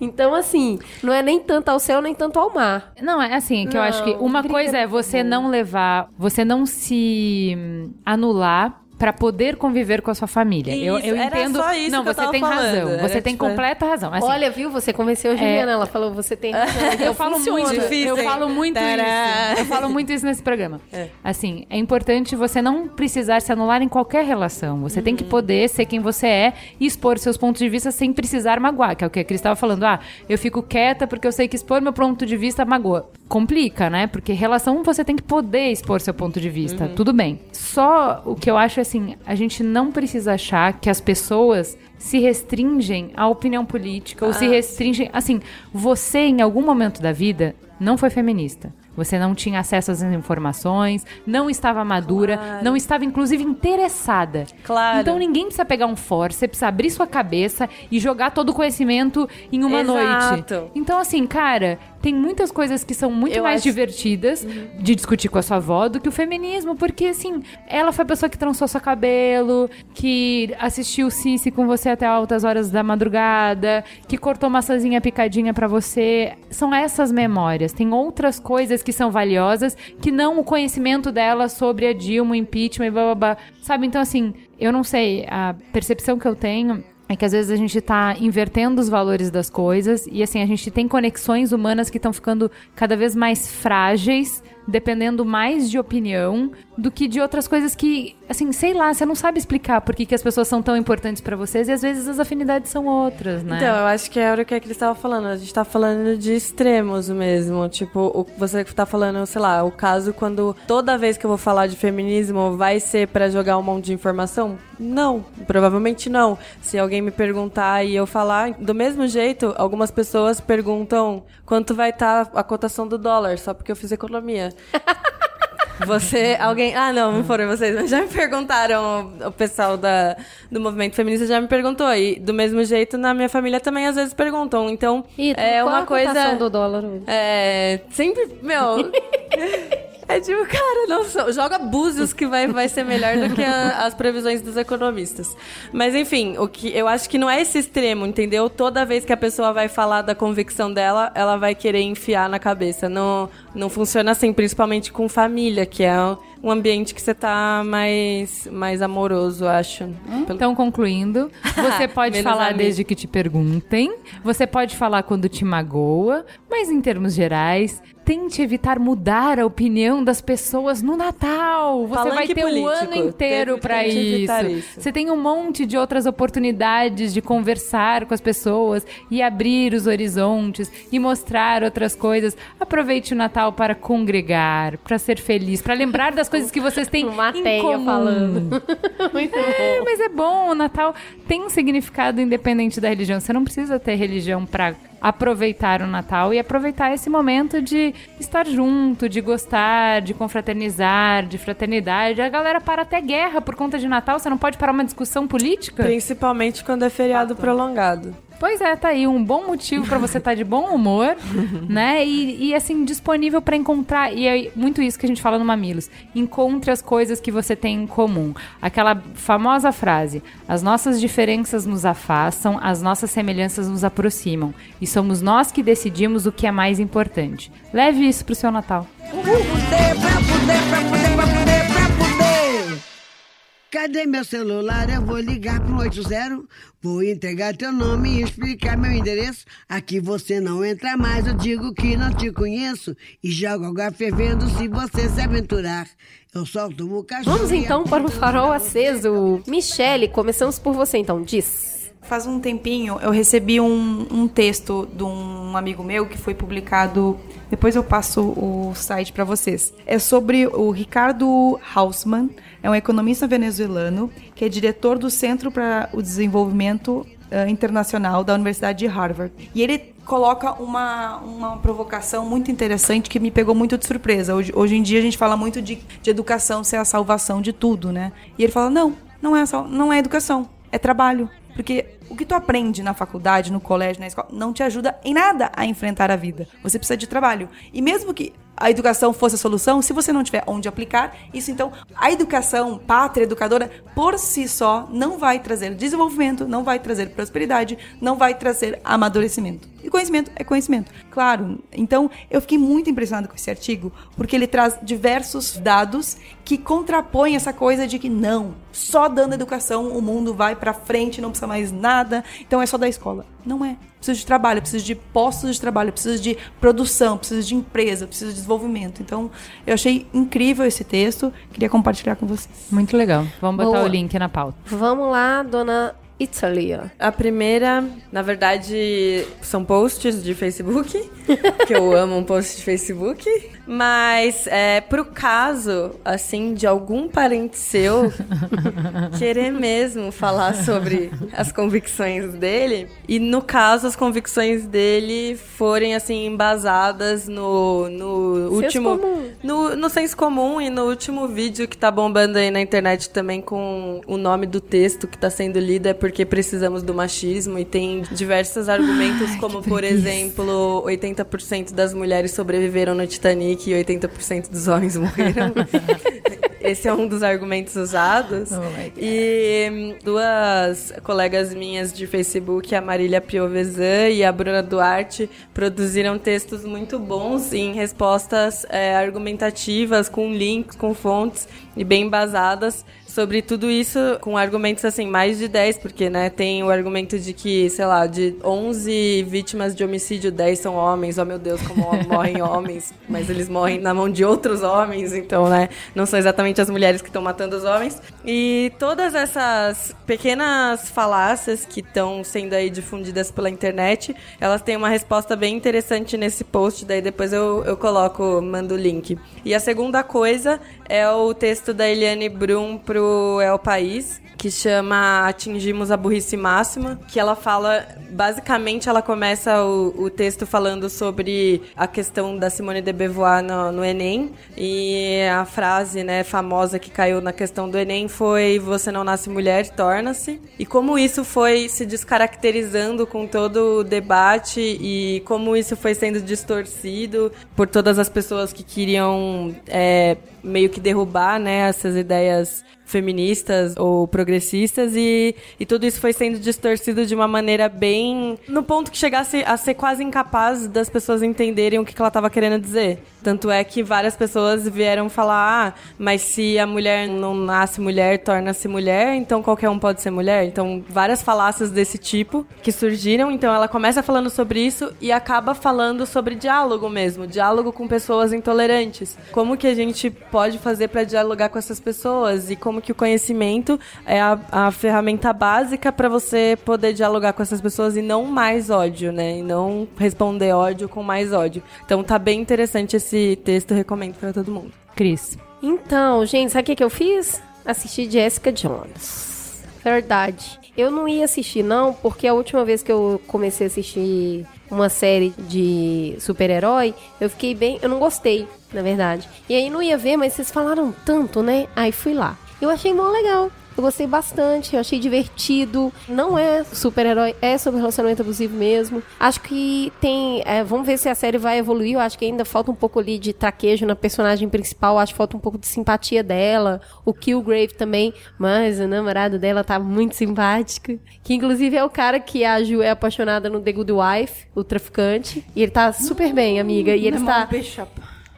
Então, assim, não é nem tanto ao céu, nem tanto ao mar. Não, é assim, que eu acho que Não, uma coisa é não. você não levar, você não se hum, anular pra poder conviver com a sua família. eu, Isso, eu era entendo. só isso não, que eu você tava tem falando. razão. Era Você tem tipo- completa razão. Assim, Olha, viu? Você convenceu a Juliana. Ela falou, você tem razão. eu falo funciona. muito, Difícil, eu falo muito Tadá. isso. Eu falo muito isso nesse programa. Assim, é importante você não precisar se anular em qualquer relação. Você tem que poder ser quem você é e expor seus pontos de vista sem precisar magoar, que é o que a Cris estava falando. Ah, eu fico quieta porque eu sei que expor meu ponto de vista magoa. Complica, né? Porque relação você tem que poder expor seu ponto de vista. Tudo bem. Só o que eu acho assim, a gente não precisa achar que as pessoas se restringem à opinião política ou se restringem. Assim, você em algum momento da vida não foi feminista. Você não tinha acesso às informações, não estava madura, não estava inclusive interessada. Claro. Então ninguém precisa pegar um forceps, abrir sua cabeça e jogar todo o conhecimento em uma Exato. noite. Então, assim, cara, tem muitas coisas que são muito Eu mais acho- Uhum. divertidas de discutir com a sua avó do que o feminismo, porque assim, ela foi a pessoa que trançou seu cabelo, que assistiu Cici com você até altas horas da madrugada, que cortou maçãzinha picadinha pra você. São essas memórias. Tem outras coisas que são valiosas que não o conhecimento dela sobre a Dilma, o impeachment e blá blá blá. Sabe? Então, assim, eu não sei, a percepção que eu tenho é que às vezes a gente tá invertendo os valores das coisas e assim, a gente tem conexões humanas que estão ficando cada vez mais frágeis, dependendo mais de opinião do que de outras coisas que, assim, sei lá, você não sabe explicar por que, que as pessoas são tão importantes pra vocês e às vezes as afinidades são outras, né? Então, eu acho que era o que a Cris estava falando. A gente tá falando de extremos mesmo. Tipo, o, você tá falando, sei lá, o caso quando toda vez que eu vou falar de feminismo vai ser pra jogar um monte de informação? Não, provavelmente não. Se alguém me perguntar e eu falar, do mesmo jeito, algumas pessoas perguntam quanto vai estar a cotação do dólar, só porque eu fiz economia. Você, alguém. Ah, não, não foram vocês, mas já me perguntaram, o pessoal da, do movimento feminista já me perguntou. E do mesmo jeito, na minha família também às vezes perguntam. Então, E é uma coisa. do dólar hoje? É. Sempre. Meu. É tipo, cara, não sou- joga búzios que vai, vai ser melhor do que a- as previsões dos economistas. Mas enfim, o que eu acho que não é esse extremo, entendeu? Toda vez que a pessoa vai falar da convicção dela, ela vai querer enfiar na cabeça. Não, não funciona assim, principalmente com família, que é um ambiente que você tá mais, mais amoroso, acho. Pelo- Então, concluindo, você pode falar desde que te perguntem, você pode falar quando te magoa, mas em termos gerais, tente evitar mudar a opinião das pessoas no Natal. Você Palanque vai ter o político. ano inteiro evitar isso. isso. Você tem um monte de outras oportunidades de conversar com as pessoas e abrir os horizontes e mostrar outras coisas. Aproveite o Natal para congregar, para ser feliz, para lembrar das coisas que vocês têm Uma em comum. falando. Muito É, bom. mas é bom, o Natal tem um significado independente da religião. Você não precisa ter religião pra aproveitar o Natal e aproveitar esse momento de estar junto, de gostar, de confraternizar, de fraternidade. A galera para até guerra por conta de Natal. Você não pode parar uma discussão política? Principalmente quando é feriado prolongado. Pois é, tá aí um bom motivo pra você estar de bom humor, né? E, e, assim, disponível pra encontrar. E é muito isso que a gente fala no Mamilos. Encontre as coisas que você tem em comum. Aquela famosa frase: as nossas diferenças nos afastam, as nossas semelhanças nos aproximam. E somos nós que decidimos o que é mais importante. Leve isso pro seu Natal. Pra Cadê meu celular? Eu vou ligar pro 80. Vou entregar teu nome e explicar meu endereço. Aqui você não entra mais, eu digo que não te conheço. E jogo água fervendo se você se aventurar. Eu solto o cachorro. Vamos então para o farol aceso. Michele, começamos por você então. Diz. Faz um tempinho eu recebi um, um texto de um amigo meu que foi publicado. Depois eu passo o site para vocês. É sobre o Ricardo Hausmann, é um economista venezuelano que é diretor do Centro para o Desenvolvimento eh, Internacional da Universidade de Harvard. E ele coloca uma, uma provocação muito interessante que me pegou muito de surpresa. Hoje, hoje em dia a gente fala muito de, de educação ser a salvação de tudo, né? E ele fala: não, não é, não é educação, é trabalho. Porque o que tu aprende na faculdade, no colégio, na escola, não te ajuda em nada a enfrentar a vida. Você precisa de trabalho. E mesmo que a educação fosse a solução, se você não tiver onde aplicar, isso então, a educação, pátria educadora, por si só, não vai trazer desenvolvimento, não vai trazer prosperidade, não vai trazer amadurecimento. E conhecimento é conhecimento. Claro. Então, eu fiquei muito impressionada com esse artigo, porque ele traz diversos dados que contrapõem essa coisa de que não, só dando educação o mundo vai pra frente, não precisa mais nada, então é só da escola. Não é. Preciso de trabalho, preciso de postos de trabalho, preciso de produção, preciso de empresa, preciso de desenvolvimento. Então, eu achei incrível esse texto, queria compartilhar com vocês. Muito legal. Vamos botar Boa. o link na pauta. Vamos lá, dona Italia. A primeira, na verdade, são posts de Facebook, que eu amo um post de Facebook. Mas, é, pro caso, assim, de algum parente seu querer mesmo falar sobre as convicções dele, e no caso, as convicções dele forem, assim, embasadas no, no Senso último. comum. No, no senso comum e no último vídeo que tá bombando aí na internet também com o nome do texto que tá sendo lido é porque precisamos do machismo e tem diversos argumentos, como por exemplo, 80% das mulheres sobreviveram no Titanic e 80% dos homens morreram. Esse é um dos argumentos usados. Oh e hum, duas colegas minhas de Facebook, a Marília Piovesan e a Bruna Duarte, produziram textos muito bons em respostas é, argumentativas, com links, com fontes e bem embasadas sobre tudo isso com argumentos assim, mais de 10, porque, né, tem o argumento de que, sei lá, de 11 vítimas de homicídio, 10 são homens. Oh, meu Deus, como morrem homens, mas eles morrem na mão de outros homens, então, né, não são exatamente as mulheres que estão matando os homens. E todas essas pequenas falácias que estão sendo aí difundidas pela internet, elas têm uma resposta bem interessante nesse post, daí depois eu, eu coloco, mando o link. E a segunda coisa é o texto da Eliane Brum pro El País, que chama Atingimos a Burrice Máxima, que ela fala, basicamente ela começa o, o texto falando sobre a questão da Simone de Beauvoir no, no, Enem, e a frase, né, famosa que caiu na questão do Enem foi você não nasce mulher, torna-se, e como isso foi se descaracterizando com todo o debate e como isso foi sendo distorcido por todas as pessoas que queriam é, meio que derrubar, né, essas ideias feministas ou progressistas e, e tudo isso foi sendo distorcido de uma maneira bem. no ponto que chegasse a ser quase incapaz das pessoas entenderem o que, que ela estava querendo dizer. Tanto é que várias pessoas vieram falar: ah, mas se a mulher não nasce mulher, torna-se mulher, então qualquer um pode ser mulher. Então, várias falácias desse tipo que surgiram. Então, ela começa falando sobre isso e acaba falando sobre diálogo mesmo diálogo com pessoas intolerantes. Como que a gente pode fazer para dialogar com essas pessoas e como que o conhecimento é a, a ferramenta básica para você poder dialogar com essas pessoas e não mais ódio, né? E não responder ódio com mais ódio. Então, tá bem interessante esse esse texto recomendo para todo mundo. Cris. Então, gente, sabe o que, que eu fiz? Assisti Jessica Jones. Verdade. Eu não ia assistir, não, porque a última vez que eu comecei a assistir uma série de super-herói, eu fiquei bem. Eu não gostei, na verdade. E aí não ia ver, mas vocês falaram tanto, né? Aí fui lá. Eu achei mó legal. Eu gostei bastante, eu achei divertido. Não é super-herói, é sobre relacionamento abusivo mesmo. Acho que tem. É, vamos ver se a série vai evoluir. Eu acho que ainda falta um pouco ali de traquejo na personagem principal. Acho que falta um pouco de simpatia dela. O Killgrave também. Mas o namorado dela tá muito simpático. Que inclusive é o cara que a Ju é apaixonada no The Good Wife, o traficante. E ele tá super bem, amiga. E ele está.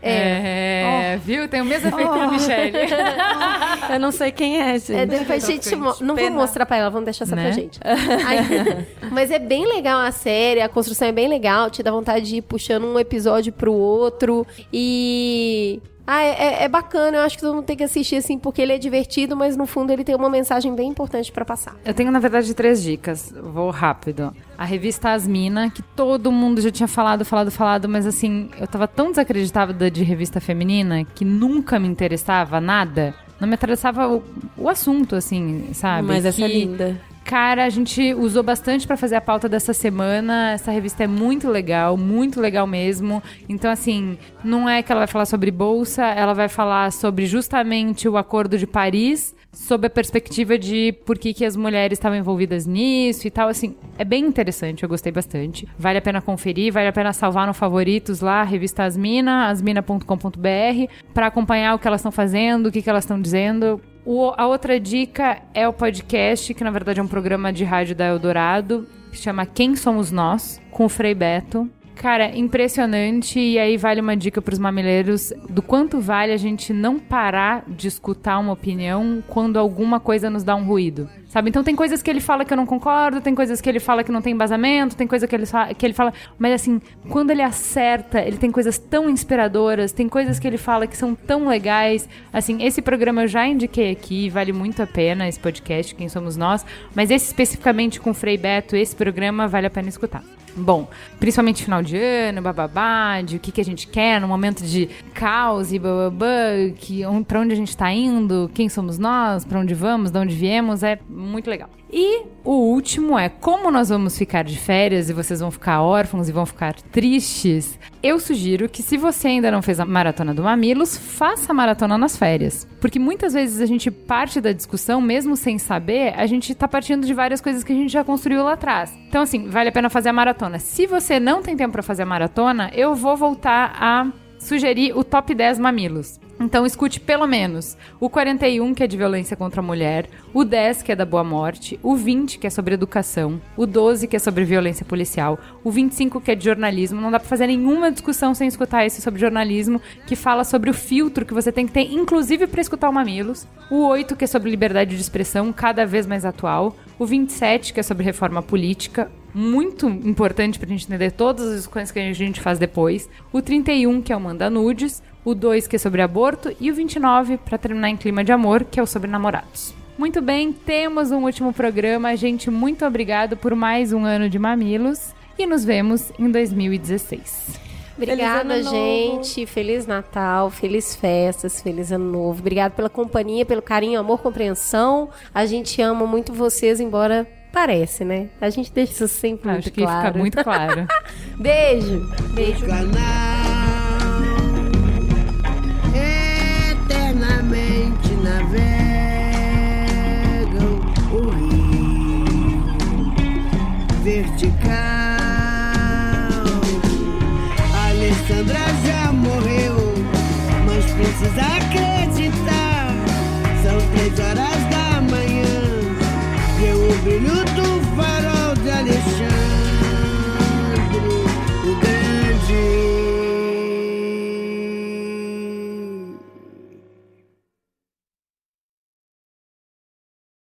É, oh. viu? Tem o mesmo efeito oh. da Michelle. eu não sei quem é, gente. É, depois a gente mo Não vou mostrar pra ela, vamos deixar só né? pra gente. Aí, mas é bem legal a série, a construção é bem legal, te dá vontade de ir puxando um episódio pro outro. E ah, é, é, é, bacana, eu acho que todo mundo tem que assistir assim, porque ele é divertido, mas no fundo ele tem uma mensagem bem importante para passar. Eu tenho, na verdade, três dicas. Vou rápido. A revista Asmina, que todo mundo já tinha falado, falado, falado, mas assim, eu tava tão desacreditada de revista feminina que nunca me interessava nada. Não me interessava o, o assunto, assim, sabe? Mas que... essa é linda cara, a gente usou bastante para fazer a pauta dessa semana. Essa revista é muito legal, muito legal mesmo. Então, assim, não é que ela vai falar sobre bolsa, ela vai falar sobre justamente o Acordo de Paris, sob a perspectiva de por que, que as mulheres estavam envolvidas nisso e tal. Assim, é bem interessante, eu gostei bastante. Vale a pena conferir, vale a pena salvar no favoritos lá, revista Asmina, asmina.com.br, para acompanhar o que elas estão fazendo, o que, que elas estão dizendo. O, a outra dica é o podcast, que na verdade é um programa de rádio da Eldorado, que chama Quem Somos Nós, com o Frei Beto. Cara, impressionante. E aí vale uma dica para os mamileiros do quanto vale a gente não parar de escutar uma opinião quando alguma coisa nos dá um ruído. Sabe? Então tem coisas que ele fala que eu não concordo, tem coisas que ele fala que não tem embasamento, tem coisa que ele, que ele fala. Mas assim, quando ele acerta, ele tem coisas tão inspiradoras, tem coisas que ele fala que são tão legais. Assim, esse programa eu já indiquei aqui, vale muito a pena esse podcast, Quem Somos Nós. Mas esse especificamente com o Frei Beto, esse programa vale a pena escutar. Bom, principalmente final de ano, bababá, de o que, que a gente quer no momento de caos e bababá, que, pra onde a gente tá indo, quem somos nós, para onde vamos, de onde viemos, é muito legal. E o último é como nós vamos ficar de férias e vocês vão ficar órfãos e vão ficar tristes. Eu sugiro que se você ainda não fez a maratona do Mamilos, faça a maratona nas férias. Porque muitas vezes a gente parte da discussão, mesmo sem saber, a gente tá partindo de várias coisas que a gente já construiu lá atrás. Então, assim, vale a pena fazer a maratona. Se você não tem tempo para fazer a maratona, eu vou voltar a sugerir o top 10 mamilos. Então escute pelo menos o 41, que é de violência contra a mulher, o 10, que é da boa morte, o 20, que é sobre educação, o 12, que é sobre violência policial, o 25, que é de jornalismo. Não dá pra fazer nenhuma discussão sem escutar esse sobre jornalismo, que fala sobre o filtro que você tem que ter, inclusive para escutar o Mamilos. O 8, que é sobre liberdade de expressão, cada vez mais atual. O 27, que é sobre reforma política muito importante pra gente entender todas as coisas que a gente faz depois. O 31, que é o Manda Nudes. O 2, que é sobre aborto. E o 29, para terminar em clima de amor, que é o sobre namorados. Muito bem, temos um último programa. Gente, muito obrigado por mais um ano de Mamilos. E nos vemos em 2016. Obrigada, gente. Feliz Natal, feliz festas, feliz ano novo. Obrigado pela companhia, pelo carinho, amor, compreensão. A gente ama muito vocês, embora parece, né? A gente deixa isso sempre Acho muito que claro. fica muito claro. Beijo. Beijo. canal eternamente navegam o rio vertical. Alessandra já morreu, mas precisa acreditar. São três horas da manhã, vê o brilho